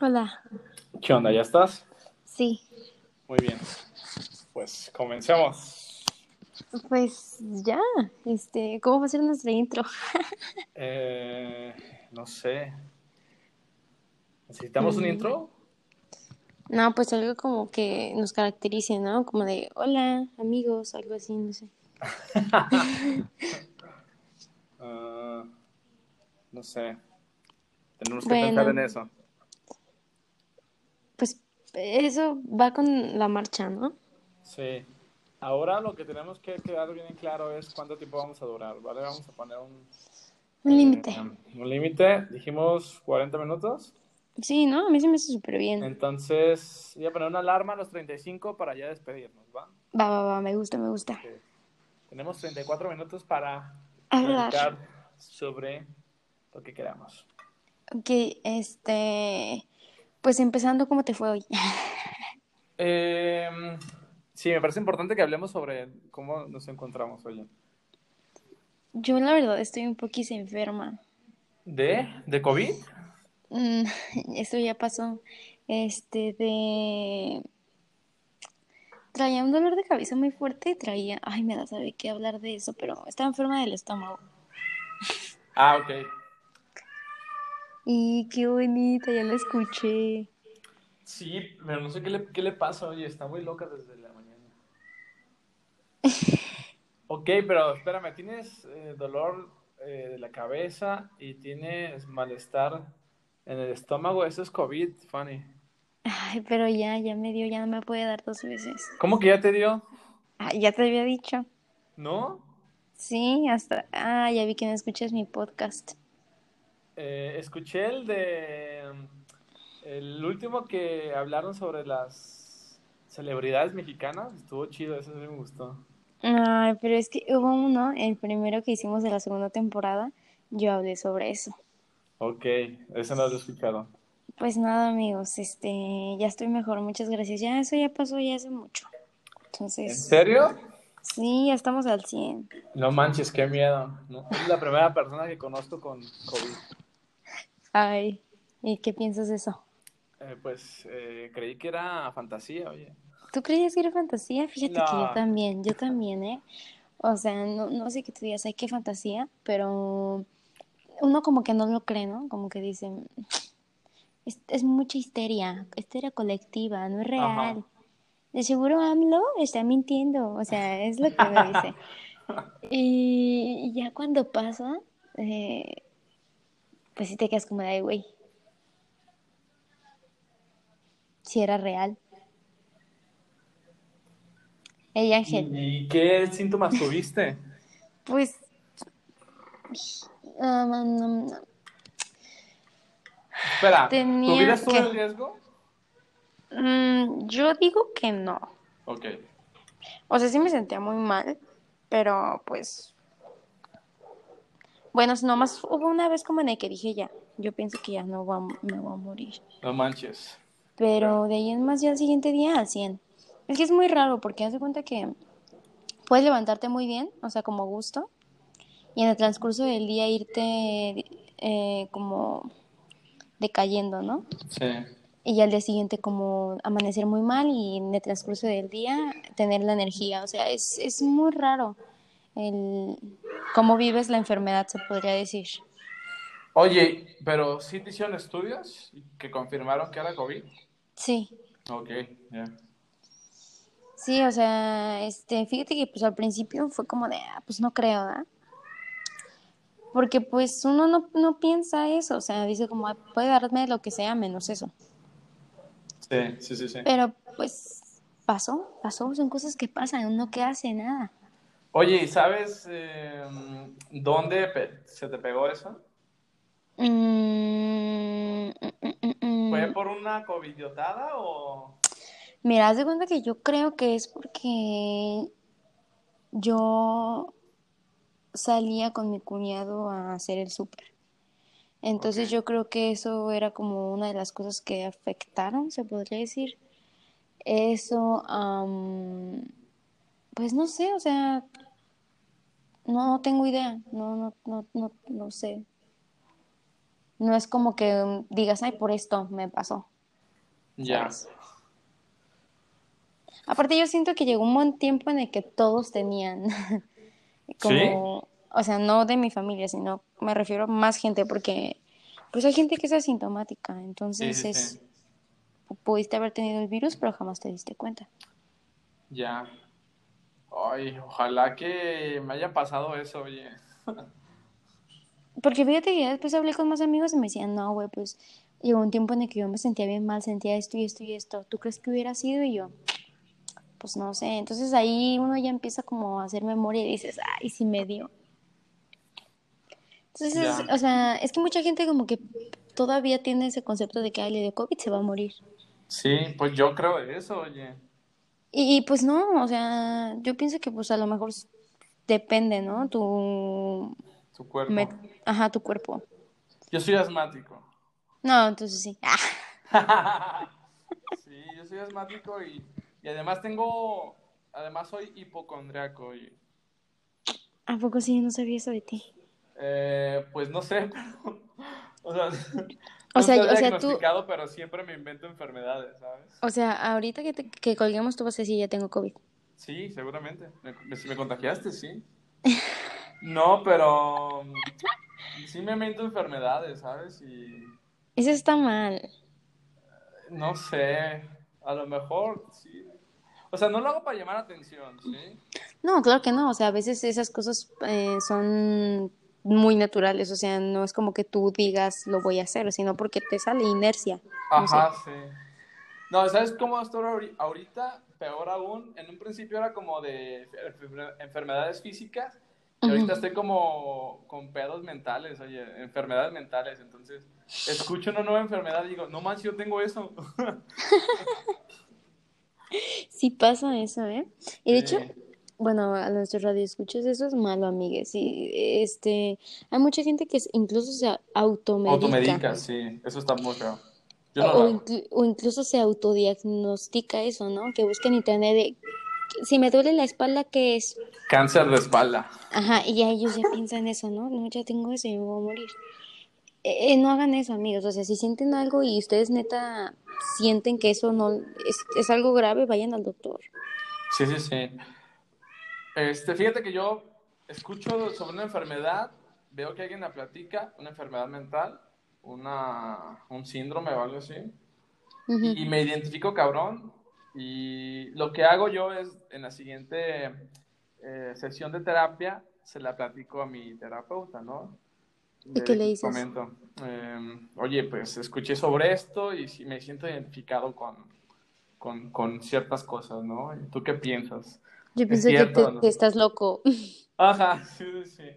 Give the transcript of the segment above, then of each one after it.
Hola. ¿Qué onda? ¿Ya estás? Sí. Muy bien. Pues comencemos. Pues ya, este, ¿cómo va a ser nuestra intro? Eh, no sé. ¿Necesitamos un Mm. intro? No, pues algo como que nos caracterice, ¿no? Como de hola, amigos, algo así, no sé. Ah, no sé. Tenemos que Bueno. pensar en eso. Eso va con la marcha, ¿no? Sí. Ahora lo que tenemos que quedar bien en claro es cuánto tiempo vamos a durar, ¿vale? Vamos a poner un, Un límite. eh, un límite. Dijimos 40 minutos. Sí, ¿no? A mí se me hace súper bien. Entonces, voy a poner una alarma a los 35 para ya despedirnos, ¿va? Va, va, va, me gusta, me gusta. Ok. Tenemos 34 minutos para Hablar. sobre lo que queramos. Ok, este, pues empezando, ¿cómo te fue hoy? Eh, sí, me parece importante que hablemos sobre cómo nos encontramos hoy. Yo la verdad estoy un poquito enferma. ¿De? ¿De COVID? Mm, Esto ya pasó. Este de. Traía un dolor de cabeza muy fuerte y traía. Ay, me da saber qué hablar de eso, pero estaba enferma del estómago. Ah, ok. Y qué bonita, ya la escuché. Sí, pero no sé qué le, qué le pasa, oye, está muy loca desde la mañana. Ok, pero espérame, ¿tienes eh, dolor eh, de la cabeza y tienes malestar en el estómago? Eso es COVID, Fanny. Ay, pero ya, ya me dio, ya no me puede dar dos veces. ¿Cómo que ya te dio? Ah, ya te había dicho. ¿No? Sí, hasta. Ah, ya vi que no escuchas mi podcast. Eh, escuché el de el último que hablaron sobre las celebridades mexicanas. Estuvo chido, eso sí me gustó. Ay, pero es que hubo uno, el primero que hicimos de la segunda temporada, yo hablé sobre eso. Ok, eso no lo he escuchado. Pues nada, amigos, este, ya estoy mejor, muchas gracias. Ya eso ya pasó ya hace mucho. ¿En Entonces, serio? sí, ya estamos al 100. No manches, qué miedo. No, es la primera persona que conozco con COVID. Ay, ¿y qué piensas de eso? Eh, pues eh, creí que era fantasía, oye. ¿Tú creías que era fantasía? Fíjate que yo también, yo también, ¿eh? O sea, no, no sé qué tú digas, ay, qué fantasía, pero uno como que no lo cree, ¿no? Como que dice, es, es mucha histeria, histeria colectiva, no es real. Ajá. De seguro AMLO está mintiendo, o sea, es lo que me dice. Y ya cuando pasa, eh, pues sí te quedas como de, güey, si era real. Ey, Ángel, ¿Y qué síntomas tuviste? pues, Espera, ¿tu Tenía vida estuvo que- en riesgo? mm, yo digo que no. Ok. O sea, sí me sentía muy mal, pero pues, bueno, nomás hubo una vez como en el que dije ya, yo pienso que ya no voy a- me voy a morir. No manches. Pero de ahí en más ya el siguiente día al 100. Es que es muy raro porque haz de cuenta que puedes levantarte muy bien, o sea, como gusto, y en el transcurso del día irte eh, como decayendo, ¿no? Sí. Y ya al día siguiente como amanecer muy mal y en el transcurso del día tener la energía. O sea, es, es muy raro el cómo vives la enfermedad, se podría decir. Oye, pero sí te hicieron estudios que confirmaron que era COVID. Sí, Ok, ya. sí, o sea, este, fíjate que pues al principio fue como de, ah, pues no creo, ¿verdad? Porque pues uno no, no piensa eso, o sea, dice como, "Ah, puede darme lo que sea menos eso. Sí, sí, sí, sí. Pero pues pasó, pasó, son cosas que pasan, uno que hace nada. Oye, ¿y sabes eh, dónde se te pegó eso? Mm, mm, mm, ¿Fue por una covidiotada o...? Mira, haz de cuenta que yo creo que es porque yo salía con mi cuñado a hacer el súper. Entonces yo creo que eso era como una de las cosas que afectaron, se podría decir. Eso, am, pues no sé, o sea, no, tengo idea, no, no, no, no, no sé. No es como que digas, ay, por esto me pasó. Ya. Aparte, yo siento que llegó un buen tiempo en el que todos tenían, como, o sea, no de mi familia, sino me refiero a más gente, porque pues hay gente que es asintomática, entonces Sí, sí, es, pudiste haber tenido el virus, pero jamás te diste cuenta. Ya. Ay, ojalá que me haya pasado eso, oye. Porque fíjate que después hablé con más amigos y me decían, no, güey, pues llegó un tiempo en el que yo me sentía bien mal, sentía esto y esto y esto. ¿Tú crees que hubiera sido? Y yo, pues no sé. Entonces ahí uno ya empieza como a hacer memoria y dices, ay, sí me dio. Entonces, Ya. o sea, es que mucha gente como que todavía tiene ese concepto de que, ay, le dio COVID, se va a morir. Sí, pues yo creo eso, oye. Y, pues no, o sea, yo pienso que pues a lo mejor depende, ¿no? Tu, Tu cuerpo. me- ajá, tu cuerpo. Yo soy asmático. No, entonces sí. Sí, yo soy asmático y, y además tengo, además soy hipocondriaco, oye. ¿a poco sí? No sabía eso de ti. Eh, pues no sé, pero, o sea, O sea, o sea, tú- diagnosticado, pero siempre me invento enfermedades, ¿sabes? O sea, ahorita que, te- que colguemos tú vas a decir, ya tengo COVID. Sí, seguramente. Me, me- si me contagiaste, sí. No, pero mm, sí me invento enfermedades, ¿sabes? Y Eso está mal. no sé, a lo mejor sí. O sea, no lo hago para llamar atención, ¿sí? No, claro que no. O sea, a veces esas cosas eh, son muy naturales. O sea, no es como que tú digas lo voy a hacer, sino porque te sale inercia. No sé. Ajá, sí. No, ¿sabes cómo estoy ahori- ahorita? Peor aún, en un principio era como de enfer- enfermedades físicas y ahorita estoy como con pedos mentales, oye, enfermedades mentales. Entonces, escucho una nueva enfermedad y digo, no más, yo tengo eso. Sí pasa eso, ¿eh? Y de Sí. hecho, bueno, a nuestros radioescuchas eso es malo, amigues. Y este, hay mucha gente que incluso se automedica. Automedica, sí, eso está muy feo. Yo no O, o incluso se autodiagnostica eso, ¿no? Que busca en internet de, si me duele la espalda, ¿qué es? Cáncer de espalda. Ajá, y ya ellos ya piensan eso, ¿no? No, ya tengo eso y me voy a morir. Eh, eh, no hagan eso, amigos. O sea, si sienten algo y ustedes neta sienten que eso no es, es algo grave, vayan al doctor. Sí, sí, sí. Este, fíjate que yo escucho sobre una enfermedad, veo que alguien la platica, una enfermedad mental, una, un síndrome o algo así, Ujú. y me identifico cabrón. Y lo que hago yo es, en la siguiente eh, sesión de terapia, se la platico a mi terapeuta, ¿no? ¿Y qué le dices? Comento, eh, oye, pues escuché sobre esto y sí me siento identificado con, con, con ciertas cosas, ¿no? ¿Y ¿Tú qué piensas? Yo pienso que, te- estás loco. Ajá, sí, sí.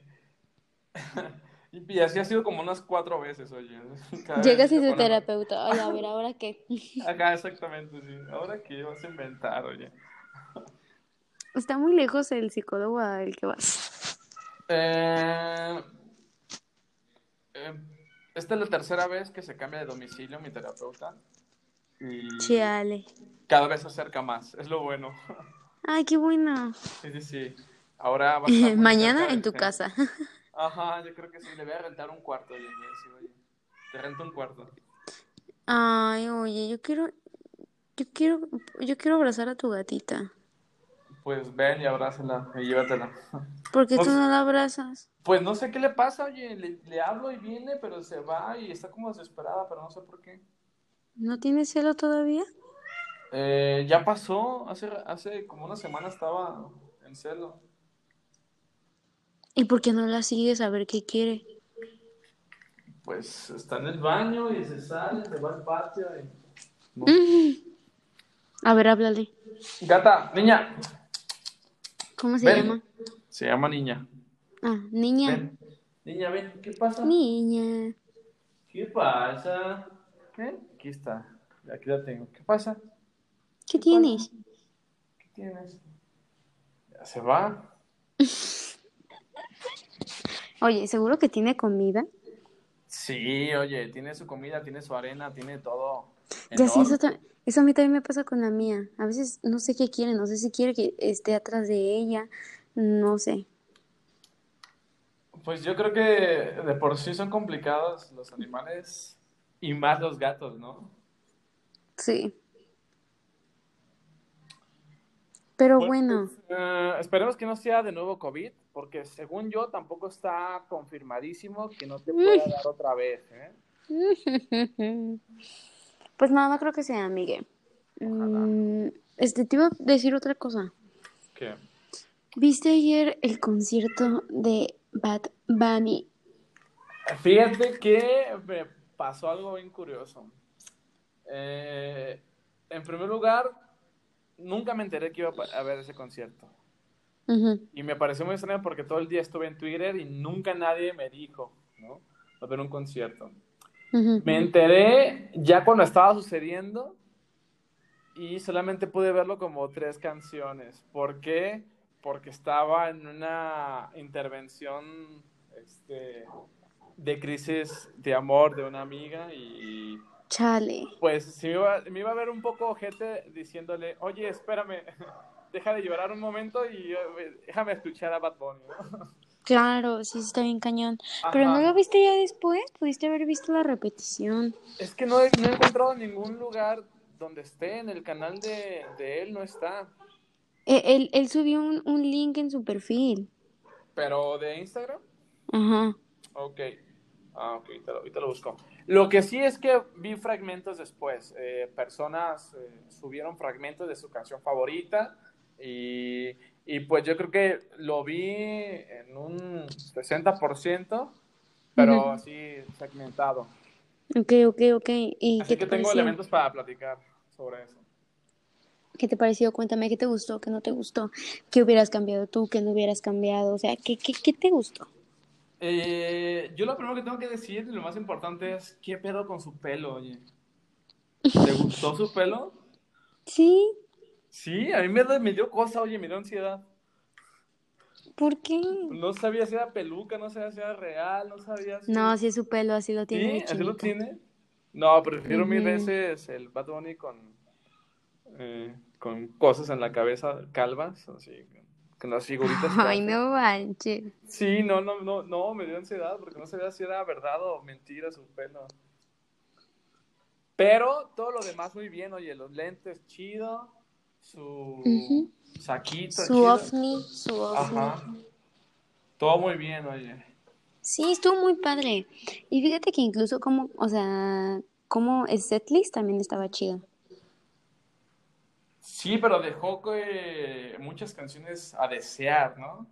Y así ha sido como unas cuatro veces, oye. Llegas y tu terapeuta, oye, a ver, ¿ahora qué? Ajá, exactamente, sí. Ahora qué vas a inventar, oye. Está muy lejos el psicólogo al que vas. Eh, eh, esta es la tercera vez que se cambia de domicilio mi terapeuta. Y Chale. cada vez se acerca más, es lo bueno. Ay, qué bueno. Sí, sí, sí. Ahora va a estar Mañana en tu centro. casa. Ajá, yo creo que sí. Le voy a rentar un cuarto, oye. te rento un cuarto. Ay, oye, yo quiero, yo quiero, yo quiero abrazar a tu gatita. Pues ven y abrázala y llévatela. ¿Por qué tú no la abrazas? Pues no sé qué le pasa, oye, le, le hablo y viene, pero se va y está como desesperada, pero no sé por qué. ¿No tienes celo todavía? Eh, ya pasó, hace, hace como una semana estaba en celo. ¿Y por qué no la sigues a ver qué quiere? Pues está en el baño y se sale, se va al patio y... No. A ver, háblale. Gata, niña, ¿Cómo se ven. llama? Se llama niña. Ah, niña. Ven. Niña, ven, ¿qué pasa? Niña. ¿Qué pasa? ¿Qué? Aquí está, aquí la tengo. ¿Qué pasa? ¿Qué tienes? ¿Qué tienes? Ya se va. Oye, ¿seguro que tiene comida? Sí, oye, tiene su comida, tiene su arena, tiene todo. Ya sí, eso, eso a mí también me pasa con la mía. A veces no sé qué quiere, no sé si quiere que esté atrás de ella, no sé. Pues yo creo que de por sí son complicados los animales y más los gatos, ¿no? Sí. Pero Pues, bueno, eh, esperemos que no sea de nuevo COVID, porque según yo tampoco está confirmadísimo que no te pueda dar otra vez, ¿eh? pues no, no creo que sea, Miguel. Mm, este, te iba a decir otra cosa. ¿Qué? ¿Viste ayer el concierto de Bad Bunny? Fíjate que me pasó algo bien curioso. Eh, en primer lugar, nunca me enteré que iba a ver ese concierto. Y me pareció muy extraño porque todo el día estuve en Twitter y nunca nadie me dijo, ¿no? A ver un concierto. Me enteré ya cuando estaba sucediendo y solamente pude verlo como tres canciones. ¿Por qué? Porque estaba en una intervención este, de crisis de amor de una amiga y Chale. pues sí me iba, me iba a ver un poco ojete diciéndole, oye, espérame, deja de llorar un momento y eh, déjame escuchar a Bad Bunny. ¿no? Claro, sí está bien cañón. Pero no lo viste ya después, pudiste haber visto la repetición. Es que no he, no he encontrado ningún lugar donde esté, en el canal de, de él no está. Eh, Él, él subió un, un link en su perfil. Pero de Instagram, Ajá. ok. Ah, ok, ahorita lo, ahorita lo busco. Lo que sí es que vi fragmentos después. Eh, personas eh, subieron fragmentos de su canción favorita y, y pues yo creo que lo vi en un 60%, pero así segmentado. Ok, ok, ok. ¿Y Así qué que te tengo pareció? elementos para platicar sobre eso. ¿Qué te pareció? Cuéntame qué te gustó, qué no te gustó, qué hubieras cambiado tú, qué no hubieras cambiado. O sea, ¿qué, qué, qué te gustó? Eh, yo lo primero que tengo que decir, y lo más importante es, ¿qué pedo con su pelo, oye? ¿Te gustó su pelo? Sí, Sí, a mí me, dio cosa, oye, me dio ansiedad. ¿por qué? No sabía si era peluca, no sabía si era real, no sabía si... No, así es su pelo, así lo tiene ¿Sí? ¿Así lo tiene? No, prefiero mil Ujú. veces el Bad Bunny con, eh, con cosas en la cabeza calvas, así, con las figuritas. Ay, no manches. Sí, no, no, no, no, me dio ansiedad porque no sabía si era verdad o mentira su pelo. Pero todo lo demás muy bien, oye, los lentes chido, su saquito Su chido. ovni, su ovni. Ajá. Todo muy bien, oye. Sí, estuvo muy padre. Y fíjate que incluso como, o sea, como el setlist también estaba chido. Sí, pero dejó que muchas canciones a desear, ¿no?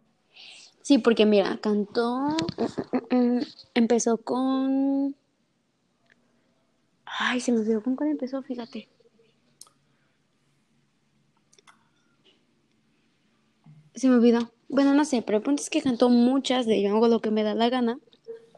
Sí, porque mira, cantó, mm, mm, mm, empezó con... Ay, se me olvidó con cuál empezó, fíjate. Se me olvidó. Bueno, no sé, pero el punto es que cantó muchas de Yo hago lo que me da la gana.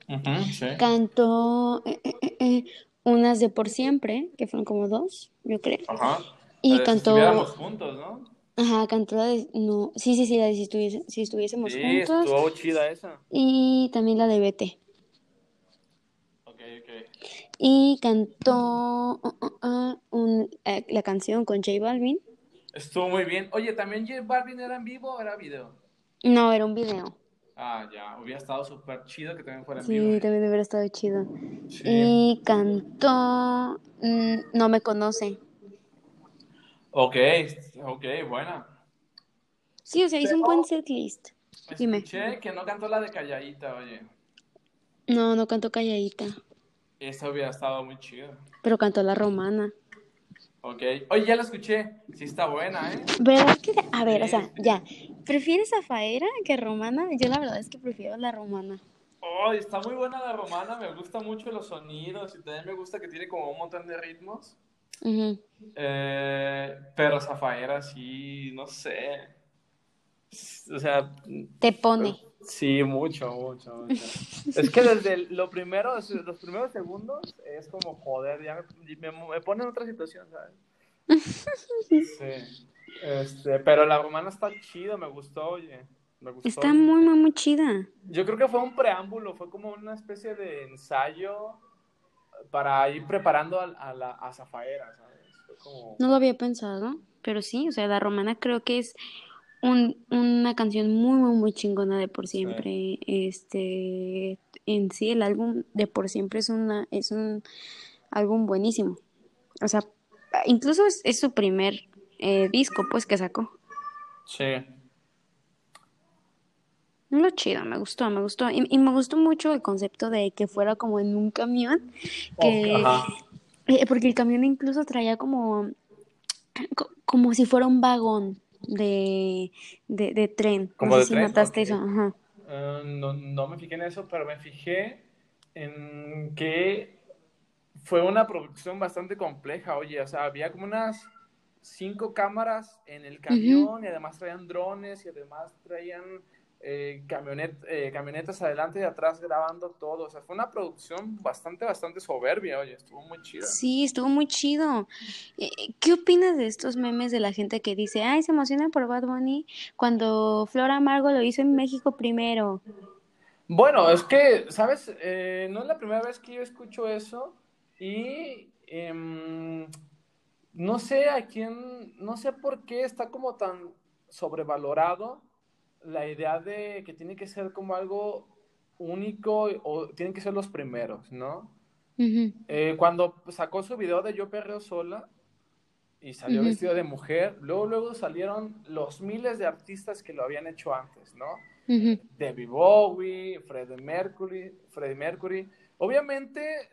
Ujú, sí. Cantó eh, eh, eh, eh, unas de Por Siempre, que fueron como dos, yo creo. Ajá. Y Eh, si cantó... estuviéramos juntos, ¿no? Ajá, cantó la de... No, sí, sí, sí, la de Si, estuviese- si estuviésemos Sí, juntos. estuvo chida esa. Y también la de Vete. Ok, ok. Y cantó uh, uh, uh, un- eh, la canción con J Balvin. Estuvo muy bien. Oye, ¿también J Balvin era en vivo o era video? No, era un video. Ah, ya, hubiera estado súper chido que también fuera en Sí, vivo. también hubiera estado chido. Sí. Y cantó mm, No me conoce. Ok, ok, buena. Sí, o sea, hizo un buen setlist. Dime. Escuché que no cantó la de Calladita, oye. No, no cantó calladita, Esa hubiera estado muy chido. pero cantó la romana. Ok. Oye, ya la escuché. Sí está buena, ¿eh? ¿Verdad que? A ver, o sea, Sí. ya. ¿Prefieres a Faera que romana? Yo la verdad es que prefiero la romana. Oh, está muy buena la romana. Me gusta mucho los sonidos y también me gusta que tiene como un montón de ritmos. Eh, pero Zafaera sí, no sé. O sea, Te pone. sí, mucho, mucho, mucho. Es que desde el- lo primero, los primeros segundos es como, joder, ya me, me, me pone en otra situación, ¿sabes? Sí. Este, pero la romana está chido, me gustó, oye. Me gustó. Está muy, muy, muy chida. Yo creo que fue un preámbulo, fue como una especie de ensayo para ir preparando a, a la a Zafaera, ¿sabes? Como... No lo había pensado, pero sí, o sea, la romana creo que es un, una canción muy, muy, muy chingona de Por Siempre. Este, en sí, el álbum de Por Siempre es, una, es un álbum buenísimo. O sea, incluso es, es su primer eh, disco, pues, que sacó. Sí. Lo chido, me gustó, me gustó. Y, y, me gustó mucho el concepto de que fuera como en un camión. Que, eh, porque el camión incluso traía como, co- como si fuera un vagón de, de, de tren. ¿Como no de sé si tren? notaste Ok. eso. Ajá. Ah, no, no me fijé en eso, pero me fijé en que fue una producción bastante compleja, oye, o sea, había como unas cinco cámaras en el camión y además traían drones y además traían eh, camionet- eh, camionetas adelante y atrás grabando todo, o sea, fue una producción bastante, bastante soberbia, oye, estuvo muy chida. Sí, estuvo muy chido. Eh, ¿Qué opinas de estos memes de la gente que dice, ay, se emociona por Bad Bunny cuando Flora Amargo lo hizo en México primero? Bueno, es que, ¿sabes? Eh, no es la primera vez que yo escucho eso y em, no sé a quién, no sé por qué está como tan sobrevalorado la idea de que tiene que ser como algo único o tienen que ser los primeros, ¿no? Eh, cuando sacó su video de Yo Perreo Sola y salió vestido de mujer, luego, luego salieron los miles de artistas que lo habían hecho antes, ¿no? ujú. David Bowie, Freddie Mercury, Freddie Mercury. Obviamente,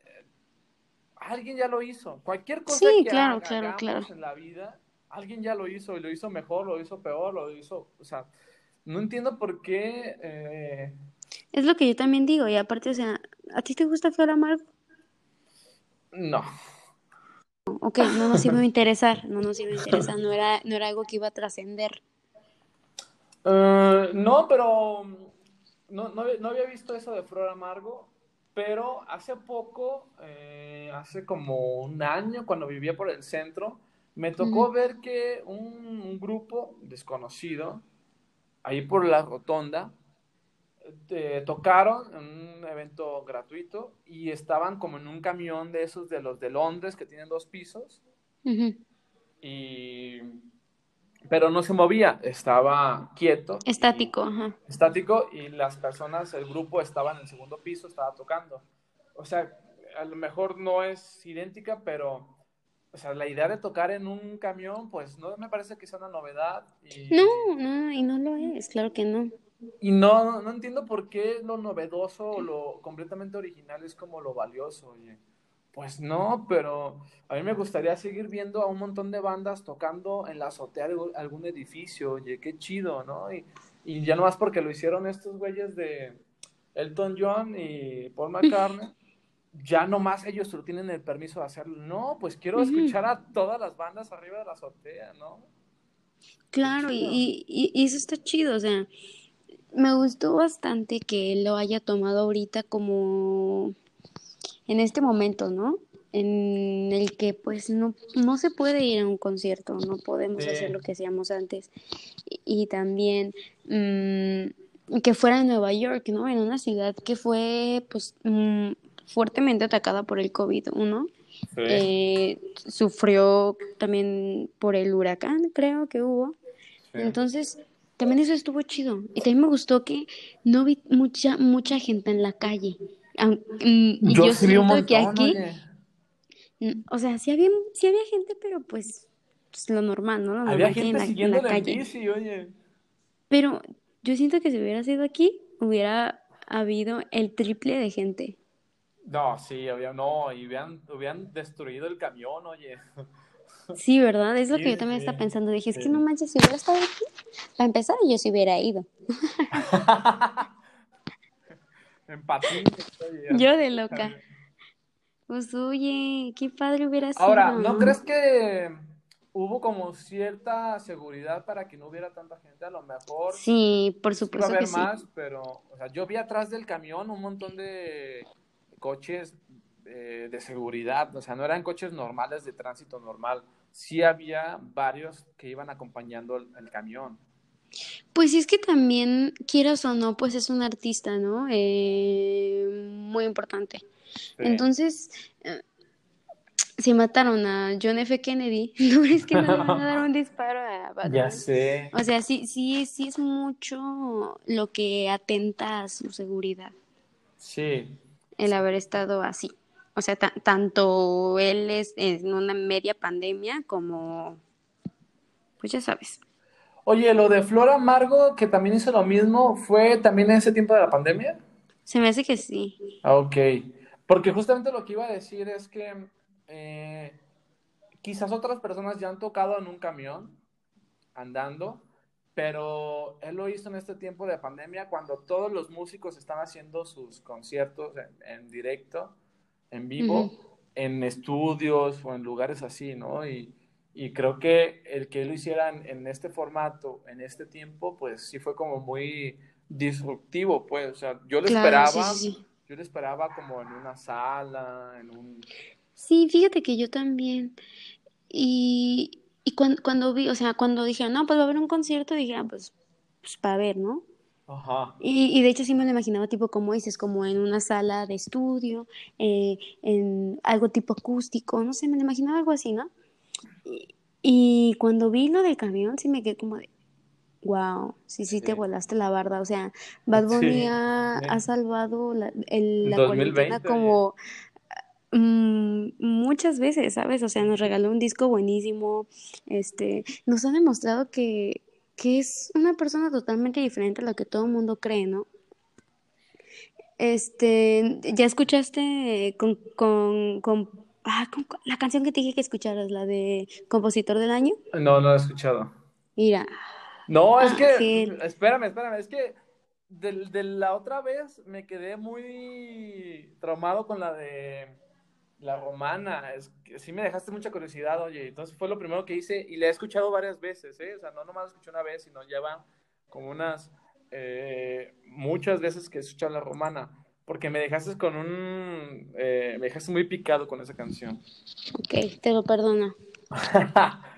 alguien ya lo hizo. Cualquier cosa Sí, que claro, haga- claro, claro. en la vida, alguien ya lo hizo y lo hizo mejor, lo hizo peor, lo hizo, o sea, no entiendo por qué. eh, Es lo que yo también digo, y aparte, o sea, ¿a ti te gusta Flora Amargo? no. Ok, no nos iba a interesar, no nos iba a interesar, no era, no era algo que iba a trascender. Eh, no, pero no, no, había- no había visto eso de Flor Amargo, pero hace poco, eh, hace como un año, cuando vivía por el centro, me tocó ver que un, un grupo desconocido, ahí por la rotonda, eh, tocaron en un evento gratuito y estaban como en un camión de esos de los de Londres que tienen dos pisos y pero no se movía, estaba quieto. y- Estático, ajá. estático y las personas, el grupo estaba en el segundo piso, estaba tocando. O sea, a lo mejor no es idéntica, pero, o sea, la idea de tocar en un camión, pues no me parece que sea una novedad. Y, No, no, y no lo es, claro que no. y no, no entiendo por qué lo novedoso o lo completamente original es como lo valioso, oye. Pues no, pero a mí me gustaría seguir viendo a un montón de bandas tocando en la azotea de algún edificio, oye, qué chido, ¿no? Y, y ya no más porque lo hicieron estos güeyes de Elton John y Paul McCartney, ya nomás ellos lo tienen el permiso de hacerlo. No, pues quiero escuchar a todas las bandas arriba de la azotea, ¿no? Claro, y, y, eso está chido, o sea, me gustó bastante que él lo haya tomado ahorita como en este momento, ¿no? En el que pues no, no se puede ir a un concierto, no podemos Sí. hacer lo que hacíamos antes. Y, y también mm, que fuera en Nueva York, ¿no? En una ciudad que fue pues mm, fuertemente atacada por el COVID-1. Eh, sufrió también por el huracán, creo que hubo. Entonces, también eso estuvo chido. Y también me gustó que no vi mucha, mucha gente en la calle. Mm, y Yo, sí siento que aquí, oye. o sea, sí había, sí había gente, pero pues, pues lo normal, ¿no? Lo Había normal gente en la, en calle. bici, oye. Pero yo siento que si hubiera sido aquí, hubiera habido el triple de gente. No, sí, había, no, y hubieran, hubieran destruido el camión, oye. Sí, ¿verdad? Es lo Sí, que yo también sí, estaba pensando. Dije, es sí. que no manches, si hubiera estado aquí, para empezar, yo sí hubiera ido. oye. Yo de loca. Pues oye, qué padre hubiera sido. Ahora, ¿no crees que hubo como cierta seguridad para que no hubiera tanta gente? A lo mejor Sí, por sí iba a supuesto haber que sí. más, pero, o sea, yo vi atrás del camión un montón de coches eh, de seguridad, o sea, no eran coches normales de tránsito normal, sí había varios que iban acompañando el, el camión. Pues sí, es que también, quieras o no, pues es un artista, ¿no? Eh, muy importante. Sí. Entonces, eh, si mataron a John F. Kennedy, ¿no crees que no le van a dar un disparo a Bad Ya sé. O sea, sí, sí, sí es mucho lo que atenta a su seguridad, Sí. El haber estado así. O sea, ta- tanto él es en una media pandemia como, pues ya sabes. Oye, lo de Flor Amargo, que también hizo lo mismo, ¿fue también en ese tiempo de la pandemia? Se me hace que sí. Ah, Ok, porque justamente lo que iba a decir es que eh, quizás otras personas ya han tocado en un camión andando, pero él lo hizo en este tiempo de pandemia cuando todos los músicos están haciendo sus conciertos en, en directo, en vivo, Ujú. en estudios o en lugares así, ¿no? Y, y creo que el que él lo hiciera en, este formato, en este tiempo, pues sí fue como muy disruptivo, pues, o sea, yo lo Claro, esperaba. sí, sí. Yo lo esperaba como en una sala, en un... Sí, fíjate que yo también. Y, y cuan- cuando, vi, o sea, cuando dije, no, pues va a haber un concierto, dije, ah, pues, pues para ver, ¿no? Ajá. Y, y de hecho sí me lo imaginaba tipo como dices, como en una sala de estudio, eh, en algo tipo acústico, no sé, me lo imaginaba algo así, ¿no? Y, y cuando vi lo del camión sí me quedé como de, wow, sí, sí te volaste la barda, o sea, Bad Bunny Sí, ha, ha salvado la, el- la 2020, cuarentena como mm, muchas veces, ¿sabes? O sea, nos regaló un disco buenísimo, este, nos ha demostrado que, que es una persona totalmente diferente a lo que todo el mundo cree, ¿no? Este, ¿ya escuchaste con, con, con, ah, con- la canción que te dije que escucharas, la de Compositor del Año? No, no lo he escuchado. Mira, No, es que, Ángel. espérame, espérame, es que de, de la otra vez me quedé muy traumado con la de la romana. Es que sí me dejaste mucha curiosidad, oye. Entonces fue lo primero que hice y la he escuchado varias veces, ¿eh? O sea, no nomás la escuché una vez, sino ya van como unas eh, muchas veces que he escuchado la romana. Porque me dejaste con un. eh, me dejaste muy picado con esa canción. ok, te lo perdono.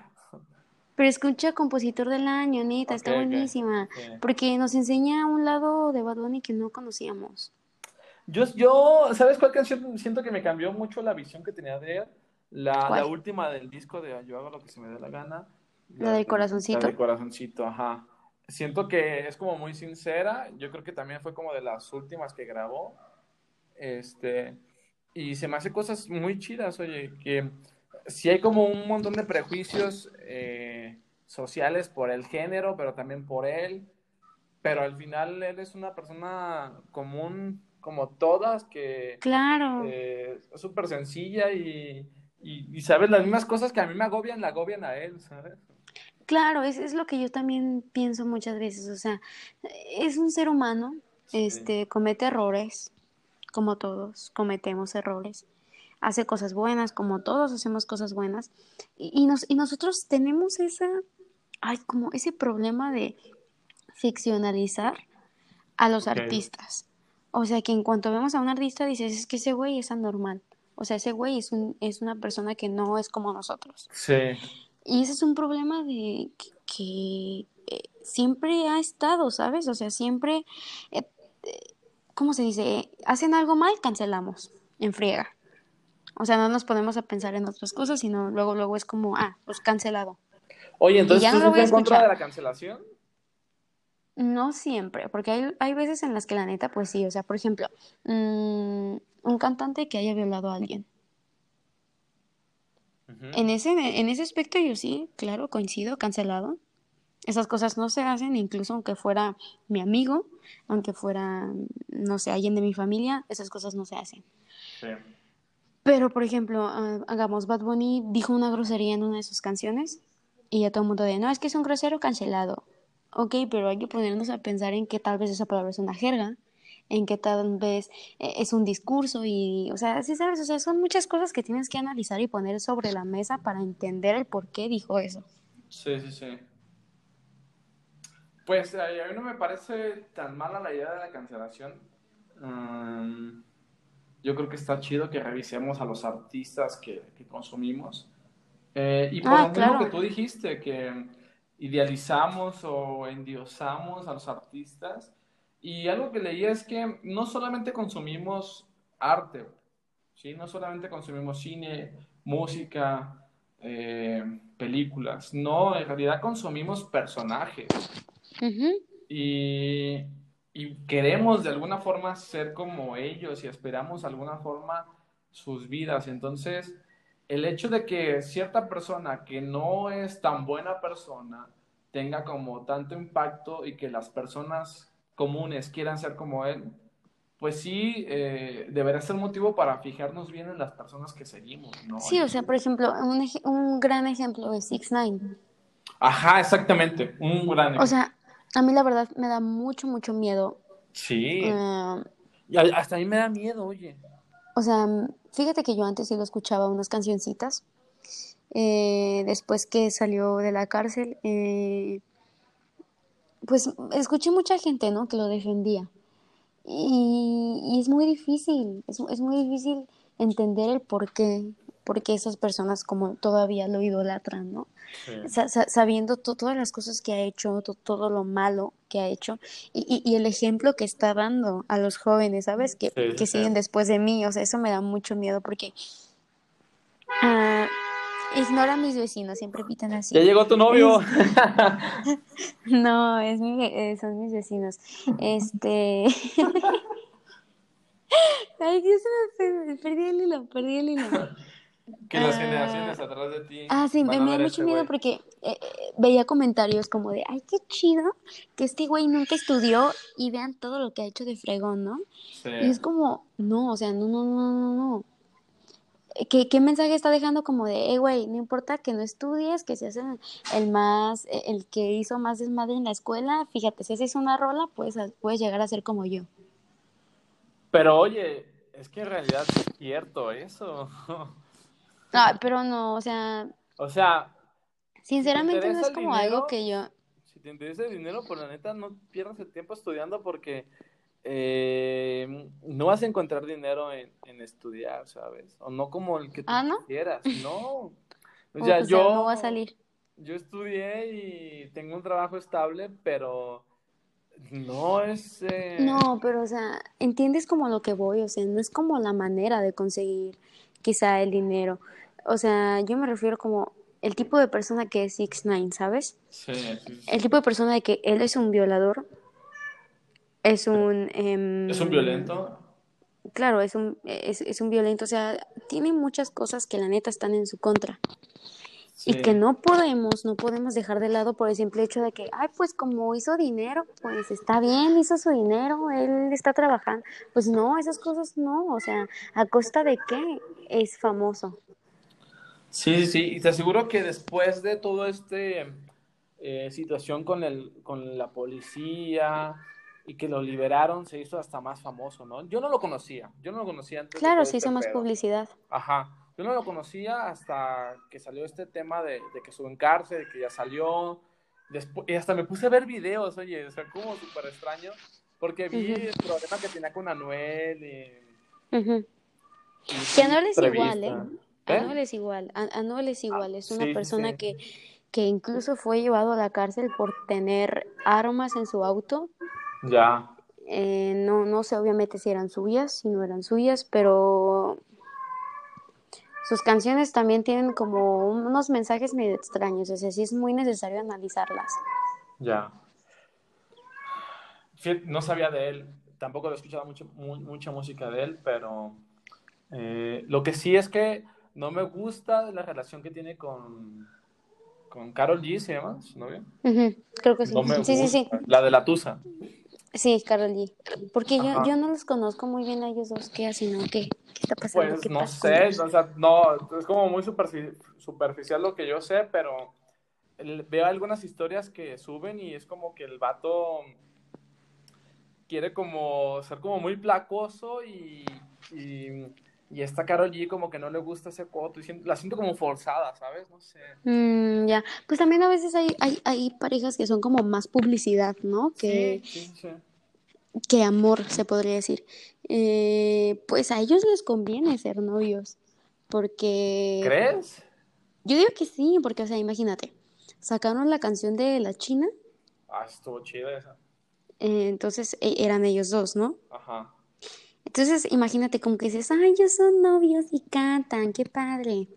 Pero escucha Compositor del Año, neta, está Ok, ok. buenísima. Porque nos enseña un lado de Bad Bunny que no conocíamos. Yo, yo, ¿sabes cuál canción siento que me cambió mucho la visión que tenía de él? La, la última del disco de Yo hago lo que se me dé la gana. ¿La del corazoncito? La del corazoncito, ajá. Siento que es como muy sincera. Yo creo que también fue como de las últimas que grabó. Este, y se me hace cosas muy chidas, oye, que sí hay como un montón de prejuicios eh, sociales por el género, pero también por él. Pero al final él es una persona común como todas, que Claro. eh, es súper sencilla y, y, y sabes las mismas cosas que a mí me agobian, la agobian a él, ¿sabes? Claro, es, es lo que yo también pienso muchas veces, o sea, es un ser humano, Sí. este, comete errores, como todos, cometemos errores, hace cosas buenas, como todos hacemos cosas buenas, y, y nos, y nosotros tenemos esa, ay, como ese problema de ficcionalizar a los artistas. O sea, que en cuanto vemos a un artista dices, es que ese güey es anormal. O sea, ese güey es un, es una persona que no es como nosotros. Sí, Y ese es un problema de que, que, eh, siempre ha estado, ¿sabes? O sea, siempre, eh, eh, ¿cómo se dice? Hacen algo mal, cancelamos, en friega. O sea, no nos ponemos a pensar en otras cosas, sino luego, luego es como, ah, pues cancelado. Oye, entonces ya tú no estás en contra de la cancelación. No siempre, porque hay, hay veces en las que la neta, pues sí, o sea, por ejemplo, mm, un cantante que haya violado a alguien. En ese, en ese aspecto yo sí, claro, coincido, cancelado. Esas cosas no se hacen, incluso aunque fuera mi amigo, aunque fuera, no sé, alguien de mi familia, esas cosas no se hacen. Sí. Pero, por ejemplo, ah, hagamos, Bad Bunny dijo una grosería en una de sus canciones y ya todo el mundo de, no, es que es un grosero cancelado. Ok, pero hay que ponernos a pensar en que tal vez esa palabra es una jerga, en que tal vez eh, es un discurso y, o sea, sí sabes, o sea, son muchas cosas que tienes que analizar y poner sobre la mesa para entender el por qué dijo eso. Sí, sí, sí. Pues a mí no me parece tan mala la idea de la cancelación. Mm, yo creo que está chido que revisemos a los artistas que, que consumimos. Eh, y por Ah, lo mismo que tú dijiste, que idealizamos o endiosamos a los artistas. Y algo que leí es que no solamente consumimos arte, ¿sí? No solamente consumimos cine música, eh, películas. No, en realidad consumimos personajes y, y queremos de alguna forma ser como ellos y esperamos de alguna forma sus vidas. Entonces, el hecho de que cierta persona que no es tan buena persona tenga como tanto impacto y que las personas comunes quieran ser como él, pues sí, eh, deberá ser motivo para fijarnos bien en las personas que seguimos, ¿no? Sí, o sea, por ejemplo, un, ej- un gran ejemplo es Six Nine. Ajá, exactamente, un gran O sea, a mí la verdad me da mucho, mucho miedo. Sí, eh, y hasta a mí me da miedo, oye. o sea, fíjate que yo antes sí lo escuchaba unas cancioncitas. eh, después que salió de la cárcel, eh, pues escuché mucha gente, ¿no? Que lo defendía. Y, y es muy difícil, es, es muy difícil entender el por qué, por qué esas personas como todavía lo idolatran, ¿no? Sí. Sa- sa- sabiendo to- todas las cosas que ha hecho, to- todo lo malo que ha hecho y, y- y el ejemplo que está dando a los jóvenes, ¿sabes? Que, Sí, sí, que sí. siguen después de mí, o sea, eso me da mucho miedo porque ah, ignora a mis vecinos, siempre pitan así. Ya llegó tu novio. No, es mi, eh, son mis vecinos. Este. Ay, Dios, se me perdí el hilo, perdí el hilo. Que las Ah. generaciones atrás de ti. Ah, sí, me, me da mucho este miedo porque eh, eh, veía comentarios como de, ay, qué chido que este güey nunca estudió y vean todo lo que ha hecho de fregón, ¿no? Sí. Y es como, no, o sea, no, no, no, no, no. ¿Qué, qué mensaje está dejando como de, eh, güey, no importa que no estudies, que seas el, el más, eh, el que hizo más desmadre en la escuela, fíjate, si haces una rola, pues puedes llegar a ser como yo. Pero oye, es que en realidad es cierto eso. Ah, pero no, o sea, O sea, sinceramente no es como dinero, algo que yo... si te interesa el dinero, por la neta, no pierdas el tiempo estudiando porque eh, no vas a encontrar dinero en, en estudiar, ¿sabes? O no como el que tú Ah, ¿no? quieras, no. O como, sea, pues, yo, no va a salir. yo estudié y tengo un trabajo estable, pero no es... eh, No, pero o sea, entiendes como lo que voy, o sea, no es como la manera de conseguir quizá el dinero. O sea, yo me refiero como el tipo de persona que es Six Nine, ¿sabes? Sí, sí, sí. El tipo de persona de que él es un violador, es un... em, ¿Es un violento? Claro, es un, es, es un violento, o sea, tiene muchas cosas que la neta están en su contra. Y que no podemos, no podemos dejar de lado por el simple hecho de que, ay, pues como hizo dinero, pues está bien, hizo su dinero, él está trabajando. Pues no, esas cosas no, o sea, ¿a costa de qué es famoso? Sí, sí, y te aseguro que después de todo este eh, situación con el, con la policía y que lo liberaron, se hizo hasta más famoso, ¿no? Yo no lo conocía, yo no lo conocía antes Claro, se este hizo más pedo. publicidad. Ajá, yo no lo conocía hasta que salió este tema de, de que estuvo en cárcel, de que ya salió, después, y hasta me puse a ver videos, oye, o sea, como súper extraño, porque vi el problema que tenía con Anuel y... Que Anuel es entrevista. igual, ¿eh? ¿Eh? Anuel es igual, A- Anuel es igual, es una sí, persona sí. que, que incluso fue llevado a la cárcel por tener armas en su auto. Ya. Eh, no, no sé obviamente si eran suyas, si no eran suyas, pero sus canciones también tienen como unos mensajes medio extraños, o sea, sí es muy necesario analizarlas. Ya. No sabía de él, tampoco he escuchado mucho, mu- mucha música de él, pero eh, lo que sí es que no me gusta la relación que tiene con, con Carol G, ¿se llama su novia? Creo que sí. No me Sí, sí, sí. La de la Tusa. Sí, Karol G. Porque yo, yo no los conozco muy bien a ellos dos. ¿Qué hacen o qué? ¿Qué está pasando? Pues ¿Qué no sé, o sea, no, es como muy superfi- superficial lo que yo sé, pero veo algunas historias que suben y es como que el vato quiere como ser como muy placoso y, y, y esta Karol G como que no le gusta ese coto y siento- la siento como forzada, ¿sabes? No sé. Mm, ya. Pues también a veces hay, hay, hay parejas que son como más publicidad, ¿no? Que, Sí, sí, sí. que amor, se podría decir. Eh, pues a ellos les conviene ser novios. Porque. ¿Crees? Yo digo que sí, porque, o sea, imagínate. Sacaron la canción de La China, Ah, estuvo chida esa. eh, entonces e- eran ellos dos, ¿no? Ajá. Entonces, imagínate como que dices, ay, ellos son novios y cantan, qué padre.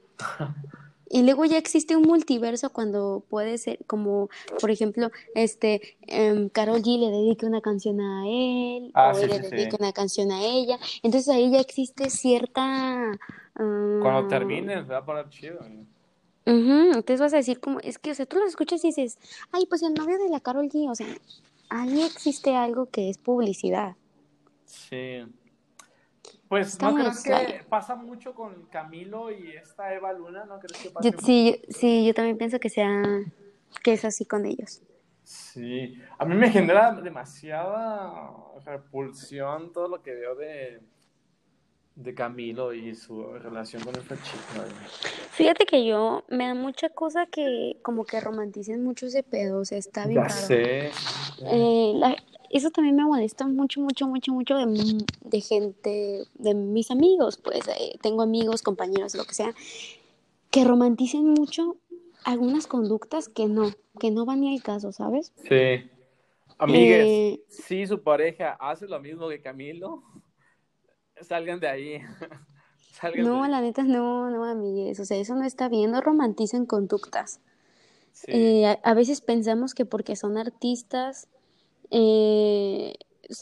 Y luego ya existe un multiverso cuando puede ser, como por ejemplo, este, um, Carol G le dedica una canción a él, ah, o sí, él sí, le sí. dedica una canción a ella. Entonces ahí ya existe cierta... Uh, Cuando termine, se va a poner chido. Uh -huh. Entonces vas a decir como, es que, o sea, tú lo escuchas y dices, ay, pues el novio de la Carol G, o sea, ahí existe algo que es publicidad. Sí. Pues, ¿no crees que pasa mucho con Camilo y esta Eva Luna? ¿No crees que Yo, pasa sí, yo- sí, yo también pienso que sea, que es así con ellos. Sí, a mí me genera demasiada repulsión todo lo que veo de, de Camilo y su relación con esta chica. Fíjate que yo, me da mucha cosa que como que romanticen mucho ese pedo, o sea, está bien Ya raro. sé. Eh, la- eso también me molesta mucho, mucho, mucho, mucho de, de gente, de mis amigos, pues eh, tengo amigos, compañeros, lo que sea, que romanticen mucho algunas conductas que no, que no van ni al caso, ¿sabes? Sí. Amigues, Eh, si su pareja hace lo mismo que Camilo, salgan de ahí. salgan de no, ahí. la neta, no, no, amigues, o sea, eso no está bien, no romanticen conductas. Sí. Eh, a, a veces pensamos que porque son artistas eh,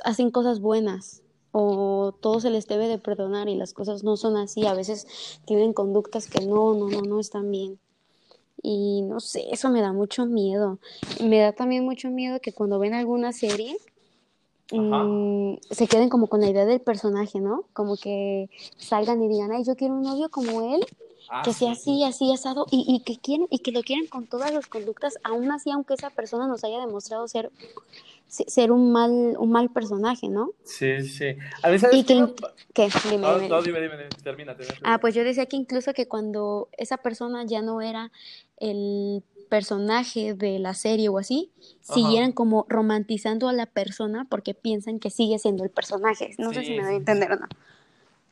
hacen cosas buenas o todo se les debe de perdonar y las cosas no son así. A veces tienen conductas que no, no, no, no están bien. Y no sé, eso me da mucho miedo. Me da también mucho miedo que cuando ven alguna serie mm, se queden como con la idea del personaje, ¿no? Como que salgan y digan, ay, yo quiero un novio como él Ah, que sea sí. así, así asado y, y que quieren y que lo quieren con todas las conductas, aún así, aunque esa persona nos haya demostrado ser se- ser un mal un mal personaje, ¿no? Sí, sí. A ¿sabes Y qué que me- ¿qué? Dime, No, dime. no, dime, dime, dime. Termina, termina. Ah, pues yo decía que incluso que cuando esa persona ya no era el personaje de la serie o así, Ajá. siguieran como romantizando a la persona porque piensan que sigue siendo el personaje. No sé si me doy a sí, entender o no.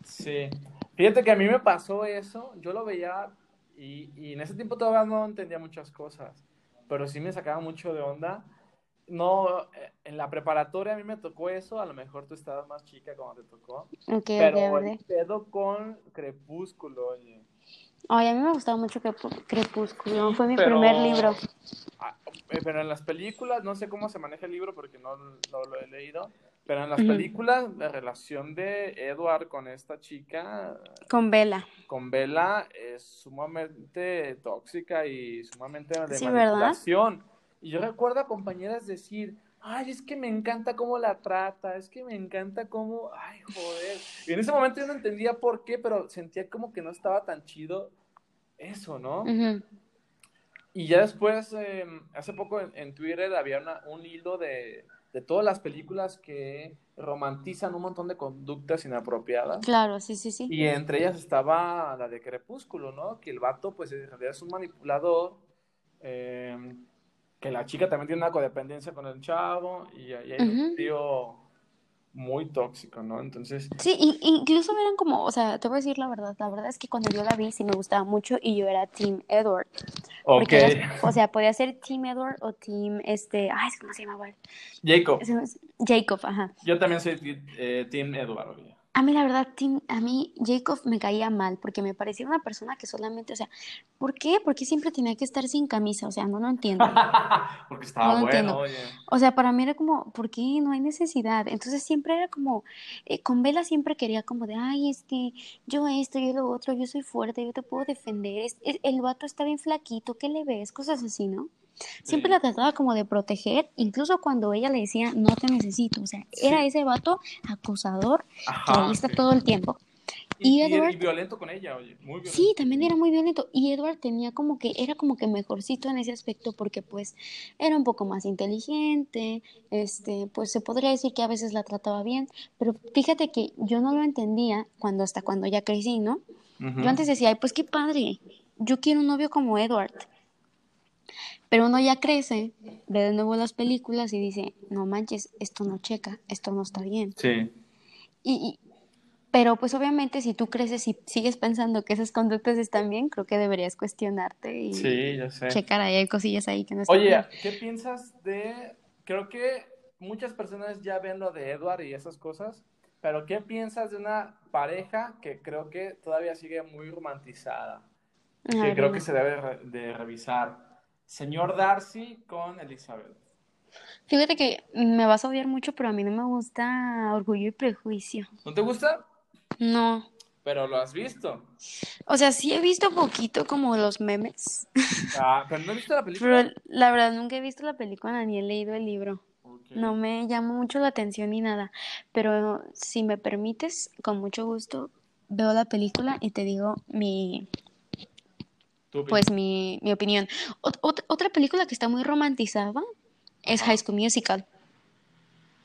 Sí. Fíjate que a mí me pasó eso, yo lo veía y, y en ese tiempo todavía no entendía muchas cosas, pero sí me sacaba mucho de onda. No, eh, en la preparatoria a mí me tocó eso, a lo mejor tú estabas más chica cuando te tocó, Ok, ok, pero ok. el pedo con Crepúsculo, oye. Ay, a mí me gustaba mucho Crepúsculo, fue mi Pero- primer libro. Ah, eh, pero en las películas, no sé cómo se maneja el libro porque no, no lo he leído, pero en las películas la relación de Edward con esta chica Con Bella. con Bella es sumamente tóxica y sumamente de Sí, ¿verdad? Y yo recuerdo a compañeras decir, ay, es que me encanta cómo la trata, es que me encanta cómo, ay, joder. Y en ese momento yo no entendía por qué, pero sentía como que no estaba tan chido eso, ¿no? Y ya después, eh, hace poco en, en Twitter había una- un hilo de, de todas las películas que romantizan un montón de conductas inapropiadas. Claro, sí, sí, sí. Y entre ellas estaba la de Crepúsculo, ¿no? Que el vato, pues, en realidad es un manipulador. eh, que la chica también tiene una codependencia con el chavo. Y ahí hay un tío muy tóxico, ¿no? Entonces, Sí, y- incluso eran como, o sea, te voy a decir la verdad, la verdad es que cuando yo la vi sí me gustaba mucho y yo era Team Edward. ok. Era- o sea, podía ser Team Edward o Team, este, ay, ¿cómo se llamaba? Jacob, Jacob, ajá. yo también soy eh, Team Edward. A mí la verdad, a mí Jacob me caía mal porque me parecía una persona que solamente, o sea, ¿por qué? ¿Por qué siempre tenía que estar sin camisa? O sea, no lo entiendo. Porque estaba No lo bueno, entiendo. oye. O sea, para mí era como, ¿por qué? No hay necesidad. Entonces siempre era como, eh, con Bella siempre quería como de, ay, es que yo esto, yo lo otro, yo soy fuerte, yo te puedo defender. Es- es- el vato está bien flaquito, ¿qué le ves? Cosas así, ¿no? Siempre Sí. la trataba como de proteger, incluso cuando ella le decía, no te necesito. O sea, era ese vato acosador que ahí está todo el tiempo. Y, Y Edward- y violento con ella, oye. Muy violento. Sí, también era muy violento. Y Edward tenía como que, era como que mejorcito en ese aspecto porque pues era un poco más inteligente, este, pues se podría decir que a veces la trataba bien, pero fíjate que yo no lo entendía cuando hasta cuando ya crecí, ¿no? Yo antes decía, ay, pues qué padre, yo quiero un novio como Edward. Pero uno ya crece, ve de nuevo las películas y dice, no manches, esto no checa, esto no está bien. Sí. Y, y- pero pues obviamente si tú creces y sigues pensando que esas conductas están bien, creo que deberías cuestionarte y Sí, ya sé. checar ahí, hay cosillas ahí que no están Oye, bien. ¿qué piensas de... Creo que muchas personas ya ven lo de Edward y esas cosas, pero ¿qué piensas de una pareja que creo que todavía sigue muy romantizada? Que creo que se debe de revisar. Señor Darcy con Elizabeth. Fíjate que me vas a odiar mucho, pero a mí no me gusta Orgullo y Prejuicio. ¿No te gusta? No. Pero lo has visto. O sea, sí he visto poquito como los memes, Ah, ¿pero no viste la película? pero la verdad nunca he visto la película ni he leído el libro. No me llama mucho la atención ni nada, pero si me permites, con mucho gusto veo la película y te digo mi. Pues mi, mi opinión. Ot- ot- otra película que está muy romantizada es. High School Musical.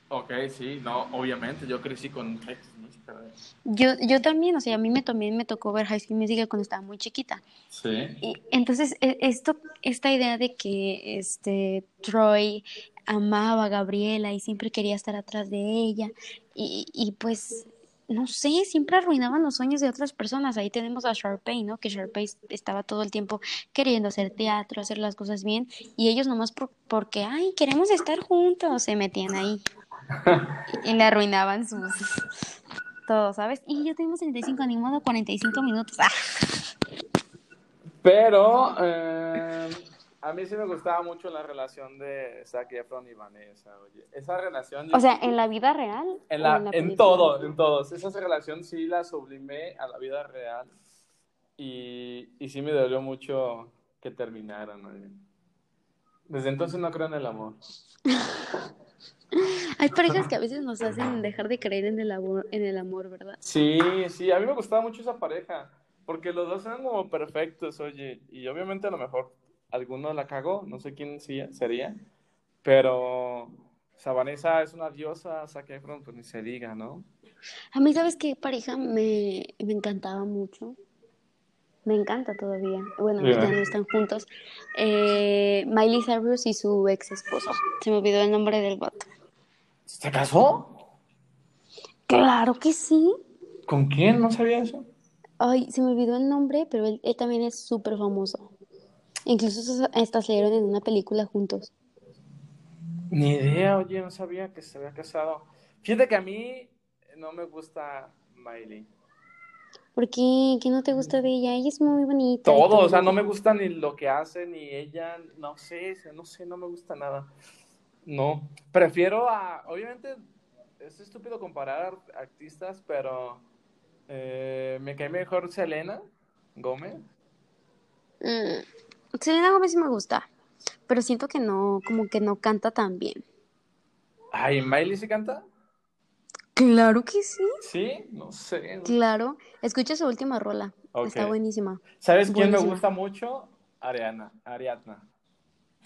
Ok, sí, no, obviamente, yo crecí con High School Musical. eh. Yo, yo también, o sea, a mí me también me tocó ver High School Musical cuando estaba muy chiquita. Sí. Y entonces, e- esto, esta idea de que este Troy amaba a Gabriela y siempre quería estar atrás de ella, y, y pues, no sé, siempre arruinaban los sueños de otras personas. Ahí tenemos a Sharpay, ¿no? Que Sharpay estaba todo el tiempo queriendo hacer teatro, hacer las cosas bien, y ellos nomás por- porque, ay, queremos estar juntos, se metían ahí y, y le arruinaban sus... Todo, ¿sabes? Y ya tenemos 35, ni modo, 45 minutos. ¡Ah! Pero eh, a mí sí me gustaba mucho la relación de Zac Efron y Vanessa. Oye, esa relación. O sea, ¿en la vida real? en, la, en la en película? todo, en todos. Esa relación sí la sublimé a la vida real. Y, y sí me dolió mucho que terminaran. oye. Desde entonces no creo en el amor. Hay parejas que a veces nos hacen dejar de creer en el amor, en el amor, ¿verdad? Sí, sí, a mí me gustaba mucho esa pareja, porque los dos eran como perfectos, oye, y obviamente a lo mejor alguno la cagó, no sé quién sería, pero Vanessa es una diosa, Zac Efron, pues ni se diga, ¿no? A mí, ¿sabes qué pareja me, me encantaba mucho? Me encanta todavía. Bueno, Ya. ya no están juntos. Eh, Miley Cyrus y su ex esposo. Se me olvidó el nombre del vato. ¿Se casó? Claro que sí. ¿Con quién? No sabía eso. Ay, se me olvidó el nombre, pero él, él también es súper famoso. Incluso hasta salieron en una película juntos. Ni idea, oye, no sabía que se había casado. Fíjate que a mí no me gusta Miley. ¿Por qué? ¿Qué no te gusta de ella? Ella es muy bonita. Todo, o sea, no me gusta ni lo que hace, ni ella, no sé, no sé, no me gusta nada. No, prefiero a, obviamente, es estúpido comparar artistas, pero eh, me cae mejor Selena Gómez. Mm, Selena Gómez sí me gusta, pero siento que no, como que no canta tan bien. Ay, ¿Miley se canta? Claro que sí. Sí, no sé. Claro. Escucha su última rola. Está buenísima. ¿Sabes quién me gusta mucho? Ariana, Ariadna.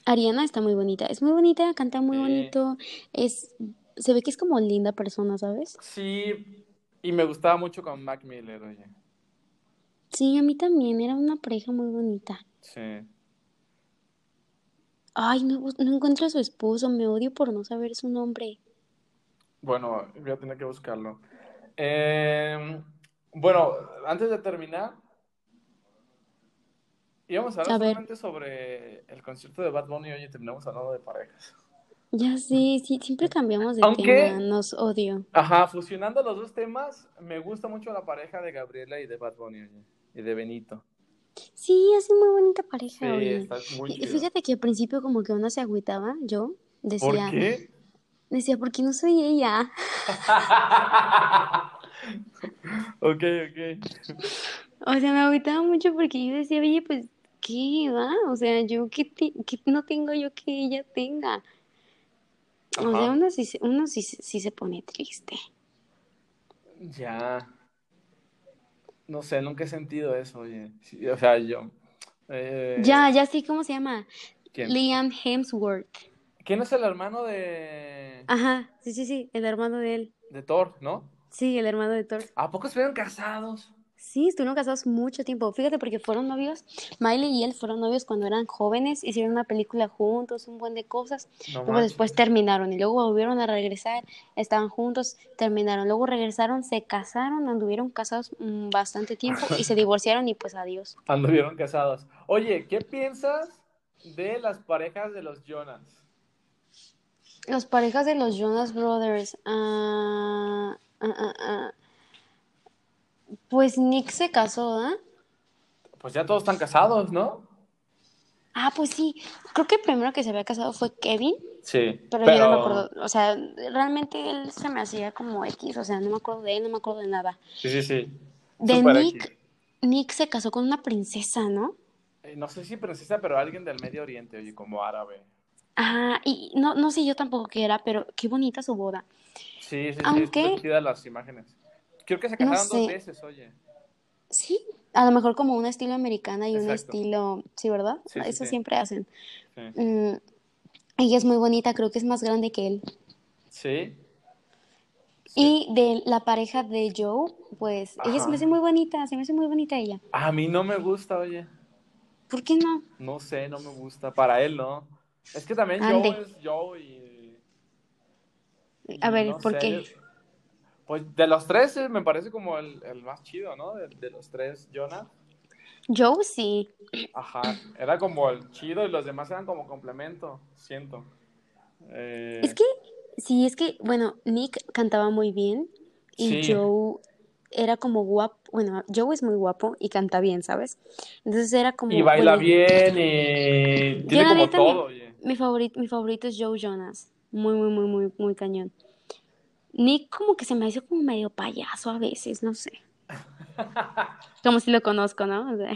Ariana está muy bonita. Es muy bonita, canta muy Sí. bonito. Es, se ve que es como linda persona, ¿sabes? Sí, y me gustaba mucho con Mac Miller, oye. Sí, a mí también. Era una pareja muy bonita. Sí. Ay, no, no encuentro a su esposo. Me odio por no saber su nombre. Bueno, voy a tener que buscarlo. Eh, bueno, antes de terminar, íbamos a hablar A solamente sobre el concierto de Bad Bunny hoy y terminamos hablando de parejas. Ya sé, sí, siempre cambiamos de Aunque- tema. Nos odio. Ajá, fusionando los dos temas, me gusta mucho la pareja de Gabriela y de Bad Bunny y de Benito. Sí, es muy bonita pareja, Sí, está muy Y chido. fíjate que al principio como que uno se agüitaba, yo ¿Por decía, qué? decía, ¿por qué no soy ella? Ok, ok. O sea, me agüitaba mucho porque yo decía, oye, pues, ¿qué va? O sea, yo qué, te- qué no tengo yo que ella tenga. O sea, uno sí, uno sí, sí se pone triste. Ya. No sé, nunca he sentido eso, oye. Sí, o sea, yo. eh, Ya, ya sé cómo se llama. ¿quién? Liam Hemsworth. ¿Quién es el hermano de, Ajá, sí, sí, sí, el hermano de él. de Thor, no? Sí, el hermano de Thor. ¿A poco estuvieron casados? Sí, estuvieron casados mucho tiempo. Fíjate, porque fueron novios. Miley y él fueron novios cuando eran jóvenes, hicieron una película juntos, un buen de cosas. No Luego manches. después terminaron y luego volvieron a regresar, estaban juntos, terminaron. Luego regresaron, se casaron, anduvieron casados mm, bastante tiempo y se divorciaron y pues adiós. Anduvieron casados. Oye, ¿qué piensas de las parejas de los Jonas? Las parejas de los Jonas Brothers. ah, ah, ah, ah. Pues Nick se casó, ¿ah? Pues ya todos están casados, ¿no? Ah, pues sí. Creo que el primero que se había casado fue Kevin, Sí. pero, yo no me acuerdo. O sea, realmente él se me hacía como X, o sea, no me acuerdo de él, no me acuerdo de nada. Sí, sí, sí. De Super Nick, X. Nick se casó con una princesa, ¿no? Eh, No sé si princesa, pero alguien del Medio Oriente, oye, como árabe. Ah, y no, no sé yo tampoco qué era, pero qué bonita su boda. Sí, sí, sí, Aunque- chidas las imágenes. Creo que se No casaron dos sé. veces, oye. Sí, a lo mejor como un estilo americana y un estilo, sí, ¿verdad? Sí, Eso sí. siempre hacen. Mm, ella es muy bonita, creo que es más grande que él. Sí. Y de la pareja de Joe, pues ella se me hace muy bonita, se me hace muy bonita ella. A mí no me gusta, oye. ¿Por qué no? No sé, no me gusta. Para él, ¿no? Es que también Ande. Joe es Joe y... y A ver, no ¿por sé. qué? Pues de los tres eh, me parece como el, el más chido, ¿no? De, de los tres, Jonah. Joe sí. Ajá, era como el chido y los demás eran como complemento, siento. Eh, Es que, sí, es que, bueno, Nick cantaba muy bien y Sí. Joe era como guapo, bueno, Joe es muy guapo y canta bien, ¿sabes? Entonces era como... y baila bueno, bien y Yo, tiene como todo, oye. Mi favorito, mi favorito es Joe Jonas. Muy, muy, muy, muy, muy cañón. Nick como que se me hizo como medio payaso a veces, no sé. Como si lo conozco, ¿no? O sea,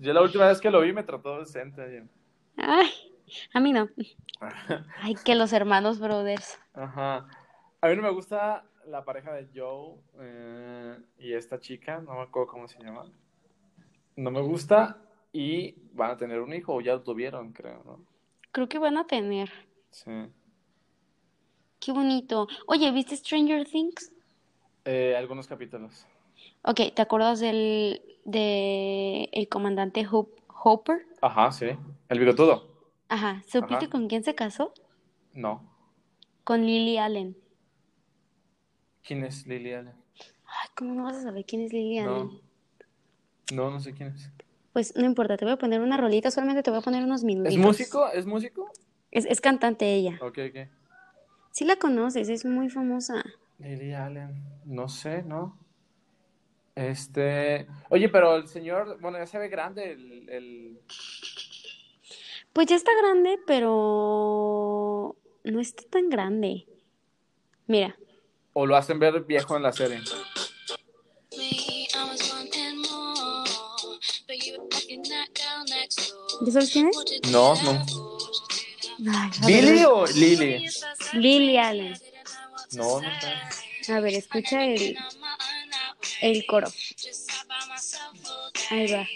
Yo la última vez que lo vi me trató decente, ay, a mí no. Ay, que los hermanos brothers. Ajá. A mí no me gusta la pareja de Joe eh, y esta chica, no me acuerdo cómo se llama. No me gusta y van a tener un hijo, o ya lo tuvieron, creo, ¿no? Creo que van a tener. Sí. Qué bonito. Oye, ¿viste Stranger Things? Eh, algunos capítulos. Ok, ¿te acuerdas del de el comandante Hop- Hopper? Ajá, sí. El bigotudo. Ajá, ¿supiste Ajá. con quién se casó? No. Con Lily Allen. ¿Quién es Lily Allen? Ay, ¿cómo no vas a saber quién es Lily Allen? No. No, sé quién es. Pues no importa, te voy a poner una rolita, solamente te voy a poner unos ¿Es minutitos. músico? ¿Es músico? Es, es cantante ella. Ok, ok. Sí la conoces, es muy famosa. Lily Allen. No sé, ¿no? Este. Oye, pero el señor, bueno, ya se ve grande el, el- Pues ya está grande, pero no está tan grande. Mira, O lo hacen ver viejo en la serie. ¿ya sabes quién es? No, no. Ay, ¿Billy o Lily? Lily Allen. No, no sé. A ver, escucha el, el coro. Ahí va.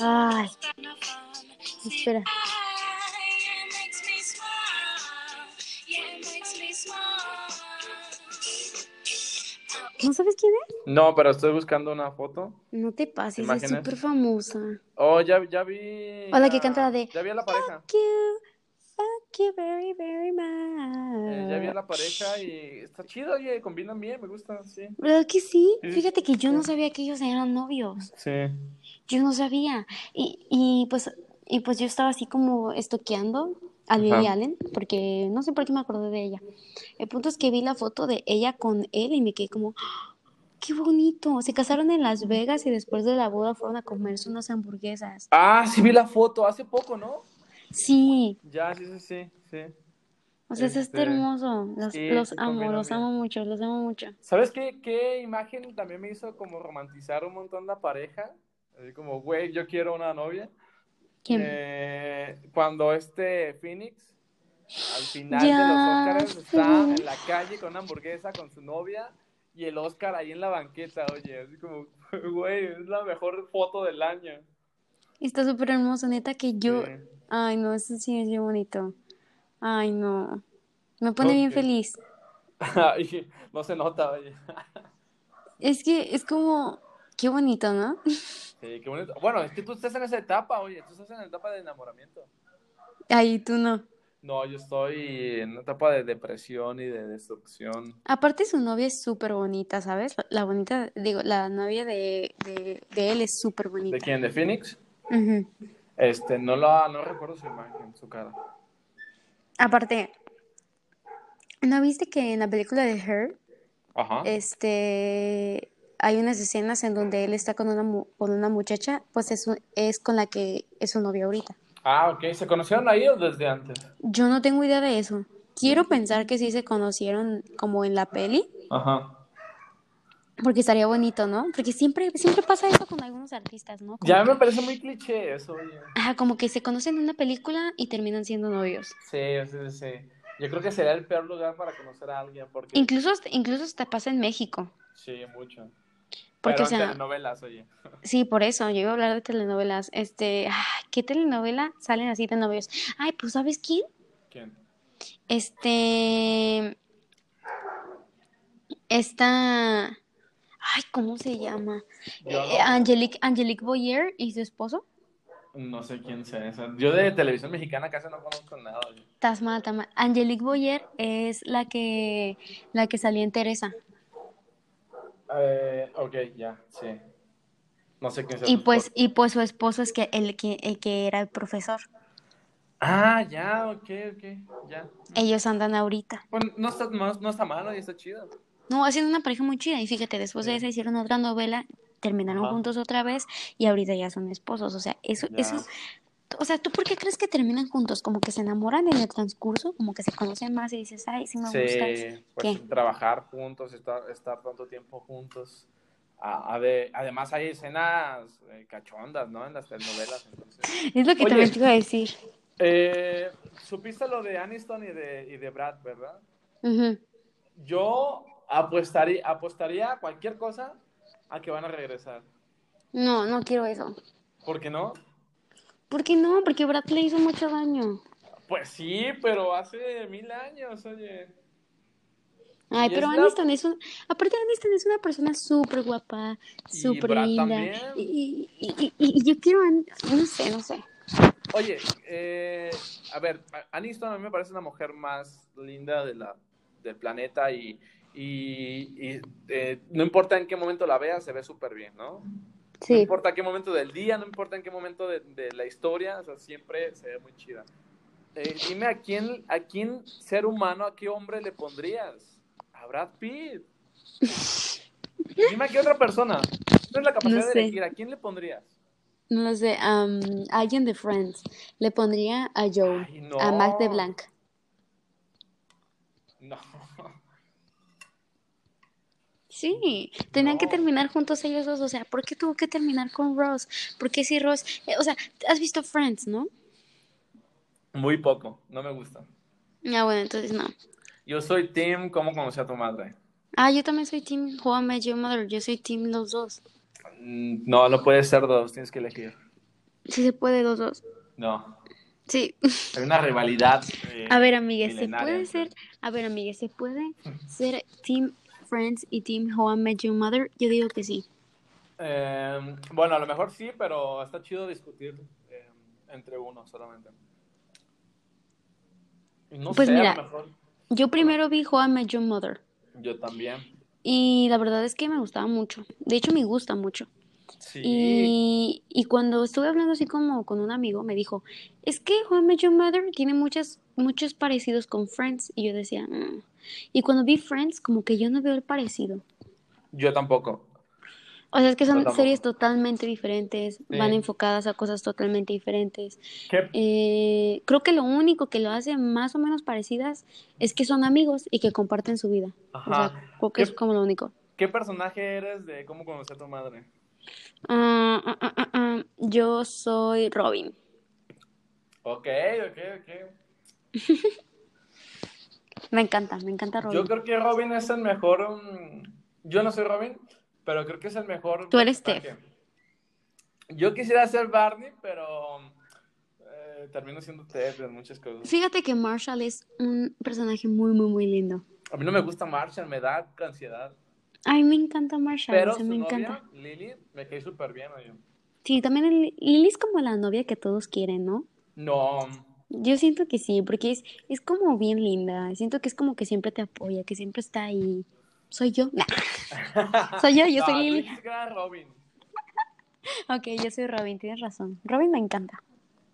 Ay, espera. ¿No sabes quién es? No, pero estoy buscando una foto. No te pases, es ¿Imágenes? súper famosa. Oh, ya, ya vi. O la que canta la de- Ya vi a la pareja. Fuck you, you very, very Eh, ya vi a much. la pareja y está chido, oye, combinan bien, me gusta, sí. ¿Verdad que sí? Sí, Fíjate que yo no sabía que ellos eran novios. Sí. Yo no sabía. Y, y pues, y pues yo estaba así como estoqueando a Lily Ajá. Allen, porque no sé por qué me acordé de ella. El punto es que vi la foto de ella con él y me quedé como, ¡Ah! ¡qué bonito! Se casaron en Las Vegas y después de la boda fueron a comerse unas hamburguesas. Ah, sí vi la foto, hace poco, ¿no? Sí, Ya, sí, sí, sí, sí. o sea, está Este, hermoso. Los, sí, los amo, los bien. amo mucho, los amo mucho. ¿Sabes qué, qué imagen también me hizo como romantizar un montón la pareja? Así como, güey, yo quiero una novia. ¿Quién? Eh, cuando este Phoenix, al final Ya, de los Oscars, está en la calle con una hamburguesa con su novia y el Oscar ahí en la banqueta, oye, así como, güey, es la mejor foto del año. Está súper hermoso, neta, que yo... Sí. Ay, no, eso sí es bien bonito. Ay, no. Me pone bien Ok. feliz. Y no se nota, oye. Es que es como... Qué bonito, ¿no? Sí, qué bonito. Bueno, es que tú estás en esa etapa, oye, tú estás en la etapa de enamoramiento. Ay, tú no. No, yo estoy en una etapa de depresión y de destrucción. Aparte su novia es súper bonita, ¿sabes? La, bonita, digo, la novia de, de, de él es súper bonita. ¿De quién? ¿De Phoenix? Ujú. Este, no la, no recuerdo su imagen, su cara. Aparte, ¿no viste que en la película de Her, Ajá. este, hay unas escenas en donde él está con una, mu- con una muchacha, pues es, es con la que es su novia ahorita. Ah, ok. ¿Se conocieron ahí o desde antes? Yo no tengo idea de eso. Quiero pensar que sí se conocieron como en la peli, Ajá. Porque estaría bonito, ¿no? Porque siempre, siempre pasa eso con algunos artistas, ¿no? Como Ya que- me parece muy cliché eso, oye. Ajá, como que se conocen en una película y terminan siendo novios. Sí, sí, sí. Yo creo que sería el peor lugar para conocer a alguien porque... Incluso, incluso hasta pasa en México. Sí, mucho. Porque, Pero o sea, en telenovelas, oye. Sí, por eso, yo iba a hablar de telenovelas. Este, ay, ¿qué telenovela salen así de novios? Ay, pues ¿sabes quién? ¿Quién? Este, esta, ay, ¿cómo se llama? Eh, Angelique, Angelique Boyer y su esposo. no sé quién sea esa. Yo de televisión mexicana casi no conozco nada. Estás mal, estás mal. Angelique Boyer es la que, la que salía en Teresa. Eh, ok, ya, sí. No sé quién sea. Y pues, y pues su esposo es que el que, el que era el profesor. Ah, ya, ok, ok, ya. Ellos andan ahorita. Pues no está, no, no está malo y está chido. No, haciendo una pareja muy chida. Y fíjate, después de Sí. esa hicieron otra novela, terminaron Ajá. juntos otra vez y ahorita ya son esposos. O sea, eso, Ya. eso es- O sea, ¿tú por qué crees que terminan juntos? Como que se enamoran en el transcurso, como que se conocen más y dices, ay, sí me Sí, gustas. pues ¿Qué? trabajar juntos, estar, estar tanto tiempo juntos. A- a de- además hay escenas eh, cachondas, ¿no? En las telenovelas, entonces. Es lo que Oye. también te iba a decir. Eh, Supiste lo de Aniston y de, y de Brad, ¿verdad? Yo apostaría, apostaría a cualquier cosa a que van a regresar. No, no quiero eso. ¿Por qué no? ¿Por qué no? Porque Brad le hizo mucho daño. Pues sí, pero hace mil años, oye. Ay, Y pero es la- Aniston es un... Aparte, Aniston es una persona súper guapa, súper linda. Y, y, y, yo quiero... An- No sé, no sé. Oye, eh, a ver, Aniston a mí me parece una mujer más linda de la, del planeta y, y, y, eh, no importa en qué momento la veas, se ve súper bien, ¿no? No Sí. importa qué momento del día, no importa en qué momento de, de la historia, o sea, siempre se ve muy chida. Eh, dime a quién, a quién ser humano, a qué hombre le pondrías. A Brad Pitt. Dime a qué otra persona. Tienes la capacidad No de sé. elegir, ¿a quién le pondrías? No lo sé. am, alguien de Friends. Le pondría a Joe, Ay, no. a Mac de Blanc. No. Sí, tenían que terminar juntos ellos dos. O sea, ¿por qué tuvo que terminar con Ross? ¿Por qué si Ross... eh, o sea, has visto Friends, ¿no? Muy poco, no me gusta. Ah, bueno, entonces no. Yo soy Tim, ¿cómo conocí a tu madre? Ah, yo también soy Team Met Your Mother. Yo soy Team los dos. Mm, No, no puede ser dos, tienes que elegir. Sí se puede los dos. No, Sí. hay una rivalidad. eh, A ver, amigues, ¿se puede ser... A ver, amigues, ¿se puede ser Team Friends y Team How I Met Your Mother? Yo digo que sí. Eh, bueno, a lo mejor sí, pero está chido discutir eh, entre uno solamente. No Pues sé, mira. a lo mejor Yo primero vi How I Met Your Mother. yo también. Y la verdad es que me gustaba mucho. De hecho, me gusta mucho. Sí, Y, y cuando estuve hablando así como con un amigo, me dijo, es que How I Met Your Mother tiene muchas, muchos parecidos con Friends. Y yo decía, "Mm". Y cuando vi Friends, como que yo no veo el parecido. yo tampoco. O sea, es que son series totalmente diferentes, van enfocadas a cosas totalmente diferentes. ¿Qué, Eh, creo que lo único que lo hace más o menos parecidas es que son amigos y que comparten su vida. O Ajá. sea, creo que es ¿Qué- como lo único. ¿Qué personaje eres de cómo conocí a tu madre? Ah, ah, ah, Yo soy Robin. Ok, ok, ok. Me encanta, me encanta Robin. Yo creo que Robin es el mejor. mm, yo no soy Robin, pero creo que es el mejor. Tú eres personaje. Yo quisiera ser Barney, pero eh, termino siendo Ted en muchas cosas. Fíjate que Marshall es un personaje muy, muy, muy lindo. A mí no me gusta Marshall, me da ansiedad. A mí me encanta Marshall, Pero su me novia, encanta. Lily, me cae súper bien, oye. Sí, también el- Lily es como la novia que todos quieren, ¿no? No, Yo siento que sí, porque es, es como bien linda. Siento que es como que siempre te apoya, que siempre está ahí. Soy yo. Nah. Soy yo, yo no, soy Lily. Robin. Ok, yo soy Robin, tienes razón. Robin me encanta.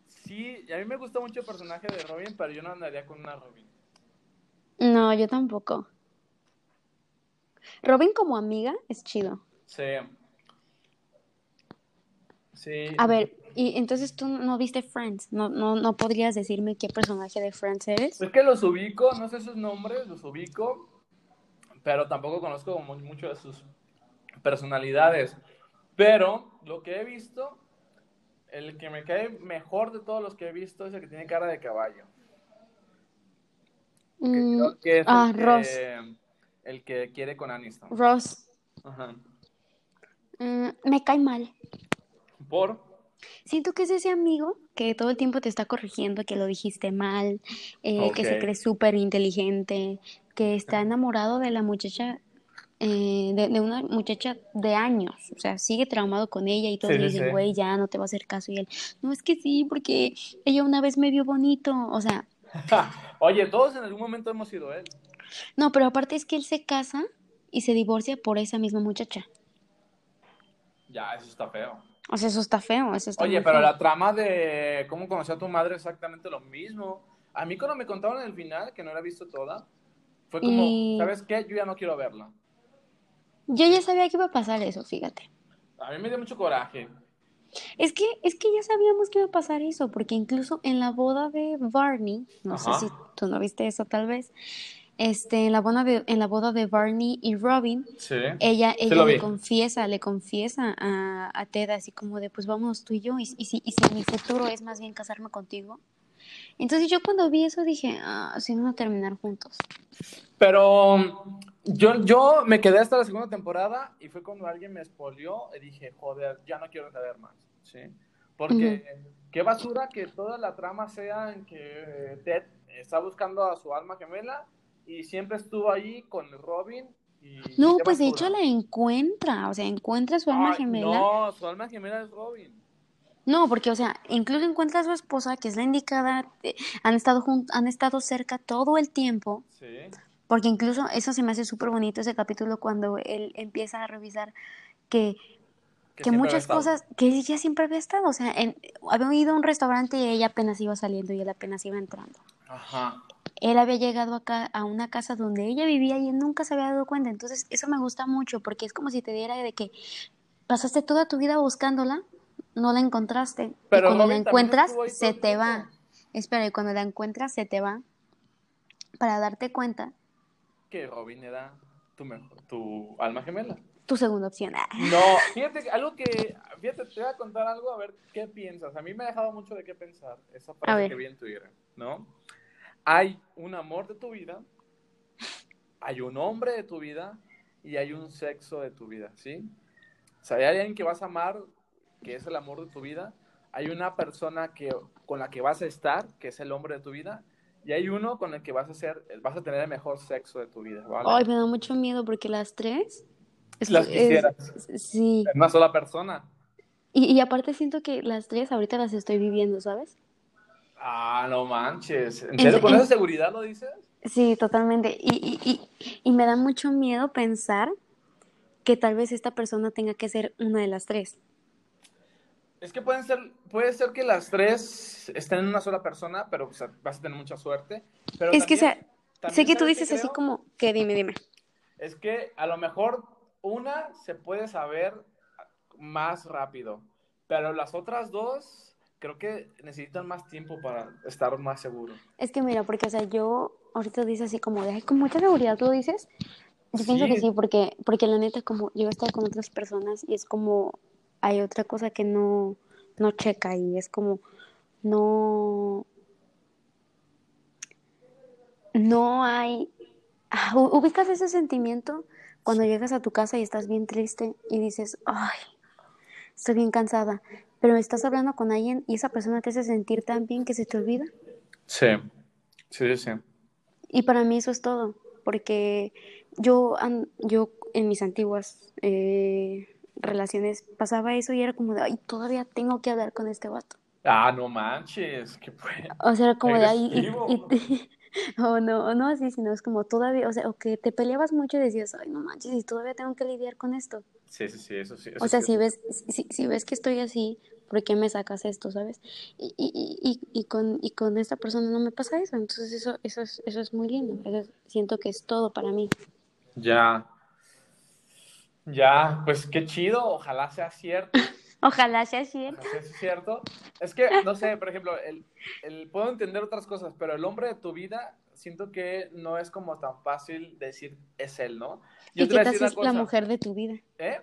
Sí, y a mí me gusta mucho el personaje de Robin, pero yo no andaría con una Robin. No, yo tampoco. Robin como amiga es chido. Sí. Sí. A ver, y entonces tú no viste Friends, no, no, no podrías decirme qué personaje de Friends eres. Es que los ubico, no sé sus nombres, los ubico, pero tampoco conozco mu- mucho de sus personalidades. Pero lo que he visto, el que me cae mejor de todos los que he visto es el que tiene cara de caballo. Mm, que ah, que, Ross. El que quiere con Aniston. Ross, Ajá. mm, me cae mal. Por. Siento que es ese amigo que todo el tiempo te está corrigiendo que lo dijiste mal, eh, que se cree súper inteligente, que está enamorado de la muchacha, eh, de, de una muchacha de años, o sea, sigue traumado con ella y todos Sí, le dicen, sí. güey, ya no te va a hacer caso y él, no, es que sí, porque ella una vez me vio bonito, o sea, Oye, todos en algún momento hemos sido él. No, pero aparte es que él se casa y se divorcia por esa misma muchacha. Ya, eso está feo. O sea, eso está feo, eso está Oye, pero feo. la trama de cómo conocí a tu madre es exactamente lo mismo. A mí cuando me contaron en el final, que no la he visto toda, fue como, Y- ¿sabes qué? Yo ya no quiero verla. Yo ya sabía que iba a pasar eso, fíjate. A mí me dio mucho coraje. Es que, es que ya sabíamos que iba a pasar eso, porque incluso en la boda de Barney, no Ajá. sé si tú no viste eso tal vez, este, en la boda de, en la boda de Barney y Robin, Sí. ella, ella le confiesa, le confiesa a, a Ted así como de, pues vámonos tú y yo, y, y si, y si mi futuro es más bien casarme contigo. Entonces yo cuando vi eso dije, ah, si no terminar juntos. Pero um, yo, yo me quedé hasta la segunda temporada y fue cuando alguien me expolió y dije, joder, ya no quiero saber más. ¿sí? Porque qué basura que toda la trama sea en que eh, Ted está buscando a su alma gemela y siempre estuvo ahí con Robin. Y No, pues de hecho la encuentra, o sea, encuentra su alma Ay, gemela. No, su alma gemela es Robin. No, porque, o sea, incluso encuentra a su esposa, que es la indicada, eh, han estado han estado cerca todo el tiempo, Sí. porque incluso eso se me hace súper bonito ese capítulo cuando él empieza a revisar que, que, había muchas cosas, que ella siempre había estado, o sea, en, había ido a un restaurante y ella apenas iba saliendo y él apenas iba entrando. Ajá. Él había llegado acá a una casa donde ella vivía y él nunca se había dado cuenta, entonces eso me gusta mucho porque es como si te diera de que pasaste toda tu vida buscándola, no la encontraste. Pero y cuando la encuentras, se te va. Espera, y cuando la encuentras, se te va. Para darte cuenta, Que Robin era tu, mejor, tu alma gemela. tu segunda opción. Ah. No, fíjate, algo que, fíjate, te voy a contar algo a ver qué piensas. A mí me ha dejado mucho de qué pensar esa ver. que vi en Twitter, ¿no? Hay un amor de tu vida, hay un hombre de tu vida y hay un sexo de tu vida, ¿sí? O sea, hay alguien que vas a amar, que es el amor de tu vida, hay una persona que, con la que vas a estar, que es el hombre de tu vida, y hay uno con el que vas a, ser, vas a tener el mejor sexo de tu vida, ¿vale? Ay, me da mucho miedo porque las tres. es- Las es- quisieras. sí. Una sola persona. Y, y aparte siento que las tres ahorita las estoy viviendo, ¿sabes? Ah, no manches. ¿En serio? ¿Con esa seguridad lo dices? Sí, totalmente. Y, y, y, y me da mucho miedo pensar que tal vez esta persona tenga que ser una de las tres. Es que pueden ser, puede ser que las tres estén en una sola persona, pero o sea, vas a tener mucha suerte. Pero Es que, sea, sé que tú ¿sabes qué dices así como, que dime, dime. Es que a lo mejor una se puede saber más rápido, pero las otras dos creo que necesitan más tiempo para estar más seguro. Es que mira, porque, o sea, yo ahorita dices así como de, con mucha seguridad, ¿tú dices? Yo pienso que Sí. porque, porque la neta, como yo he estado con otras personas y es como, hay otra cosa que no, no checa y es como, no, no hay, ah, ubicas ese sentimiento cuando llegas a tu casa y estás bien triste y dices, ay, estoy bien cansada, pero estás hablando con alguien y esa persona te hace sentir tan bien que se te olvida. Sí, sí, sí. Y para mí eso es todo, porque yo, yo en mis antiguas eh, relaciones pasaba eso y era como de, ay, todavía tengo que hablar con este vato. Ah, no manches, que fue. O sea, era como de, y- o no, o no así, sino es como todavía, o sea, o que te peleabas mucho y decías, ay, no manches, y todavía tengo que lidiar con esto. Sí, sí, sí, eso sí. eso O sea, sí. si ves, si, si ves que estoy así, ¿por qué me sacas esto, sabes? Y, y, y, y, con, y con esta persona no me pasa eso, entonces eso, eso, es, eso es muy lindo, eso siento que es todo para mí. Ya. Ya, pues qué chido, ojalá sea cierto. Ojalá sea cierto. Ojalá sea cierto. Es que, no sé, por ejemplo, el, el, puedo entender otras cosas, pero el hombre de tu vida, siento que no es como tan fácil decir es él, ¿no? Yo ¿Y qué tal si es la mujer de tu vida? ¿Eh?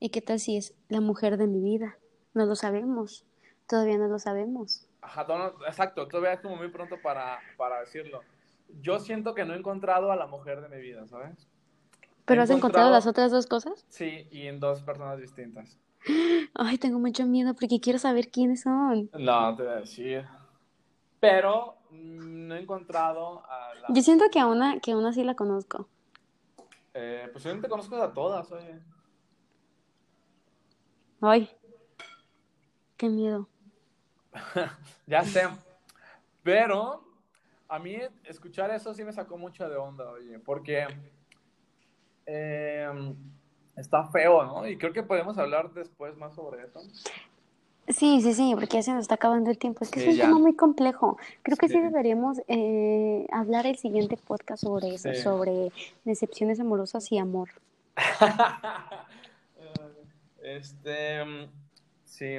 ¿Y qué tal si es la mujer de mi vida? No lo sabemos. Todavía no lo sabemos. Ajá, exacto, todavía es como muy pronto para, para decirlo. Yo siento que no he encontrado a la mujer de mi vida, ¿sabes? ¿Pero has encontrado las otras dos cosas? Sí, y en dos personas distintas. Ay, tengo mucho miedo porque quiero saber quiénes son. No, te voy a decir. Pero mm, no he encontrado a la... Yo siento que a una, que a una sí la conozco. Eh, pues yo no te conozco a todas, oye. Ay, qué miedo. ya sé. Pero a mí escuchar eso sí me sacó mucho de onda, oye, porque eh, está feo, ¿no? Y creo que podemos hablar después más sobre eso. Sí, sí, sí, porque ya se nos está acabando el tiempo. Es que es un tema muy complejo. Creo que sí, deberíamos eh, hablar el siguiente podcast sobre eso, sobre decepciones amorosas y amor. este, sí.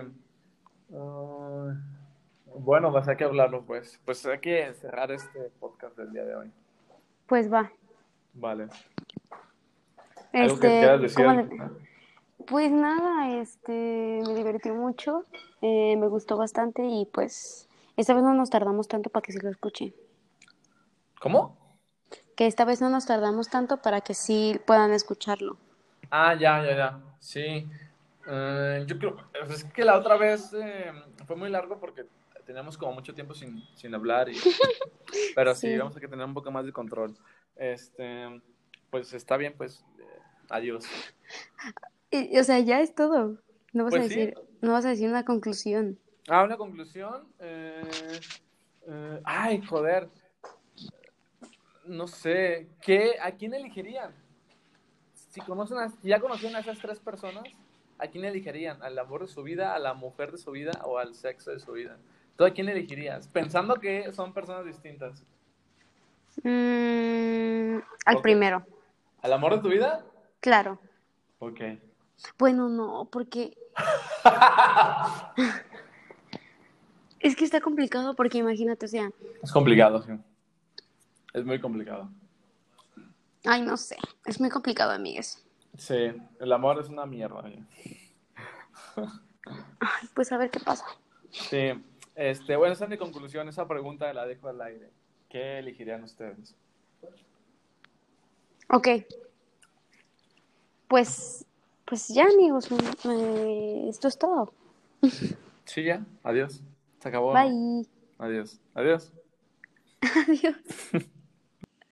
Uh, bueno, pues hay que hablarlo, pues. Pues hay que cerrar este podcast del día de hoy. Pues va. Vale. Este, Pues nada, este, me divertí mucho, eh, me gustó bastante y pues esta vez no nos tardamos tanto para que sí lo escuchen. ¿Cómo? Que esta vez no nos tardamos tanto para que sí puedan escucharlo. Ah, ya, ya, ya, sí. Eh, yo creo, es que la otra vez eh, fue muy largo porque teníamos como mucho tiempo sin, sin hablar, y, pero sí, vamos a que tener un poco más de control. Este, pues está bien, pues Adiós. o sea, ya es todo. No vas a pues decir, no vas a decir una conclusión. Ah, una conclusión. Eh, eh, ay, joder. No sé. ¿Qué, ¿A quién elegirían? Si conocen ya conocen a esas tres personas, ¿a quién elegirían? ¿Al amor de su vida, a la mujer de su vida o al sexo de su vida? ¿Tú a quién elegirías? Pensando que son personas distintas. Mm, al primero. ¿Al amor de tu vida? Claro. Ok. Bueno, no, porque... es que está complicado porque imagínate, o sea... Es complicado, sí. Es muy complicado. Ay, no sé. Es muy complicado, amigues. Sí, el amor es una mierda. Ay, pues a ver qué pasa. Sí, este, bueno, esa es mi conclusión. Esa pregunta la dejo al aire. ¿Qué elegirían ustedes? Ok, pues, pues ya, amigos, esto es todo. Sí, ya, adiós. Se acabó. Bye. Adiós. Adiós. Adiós.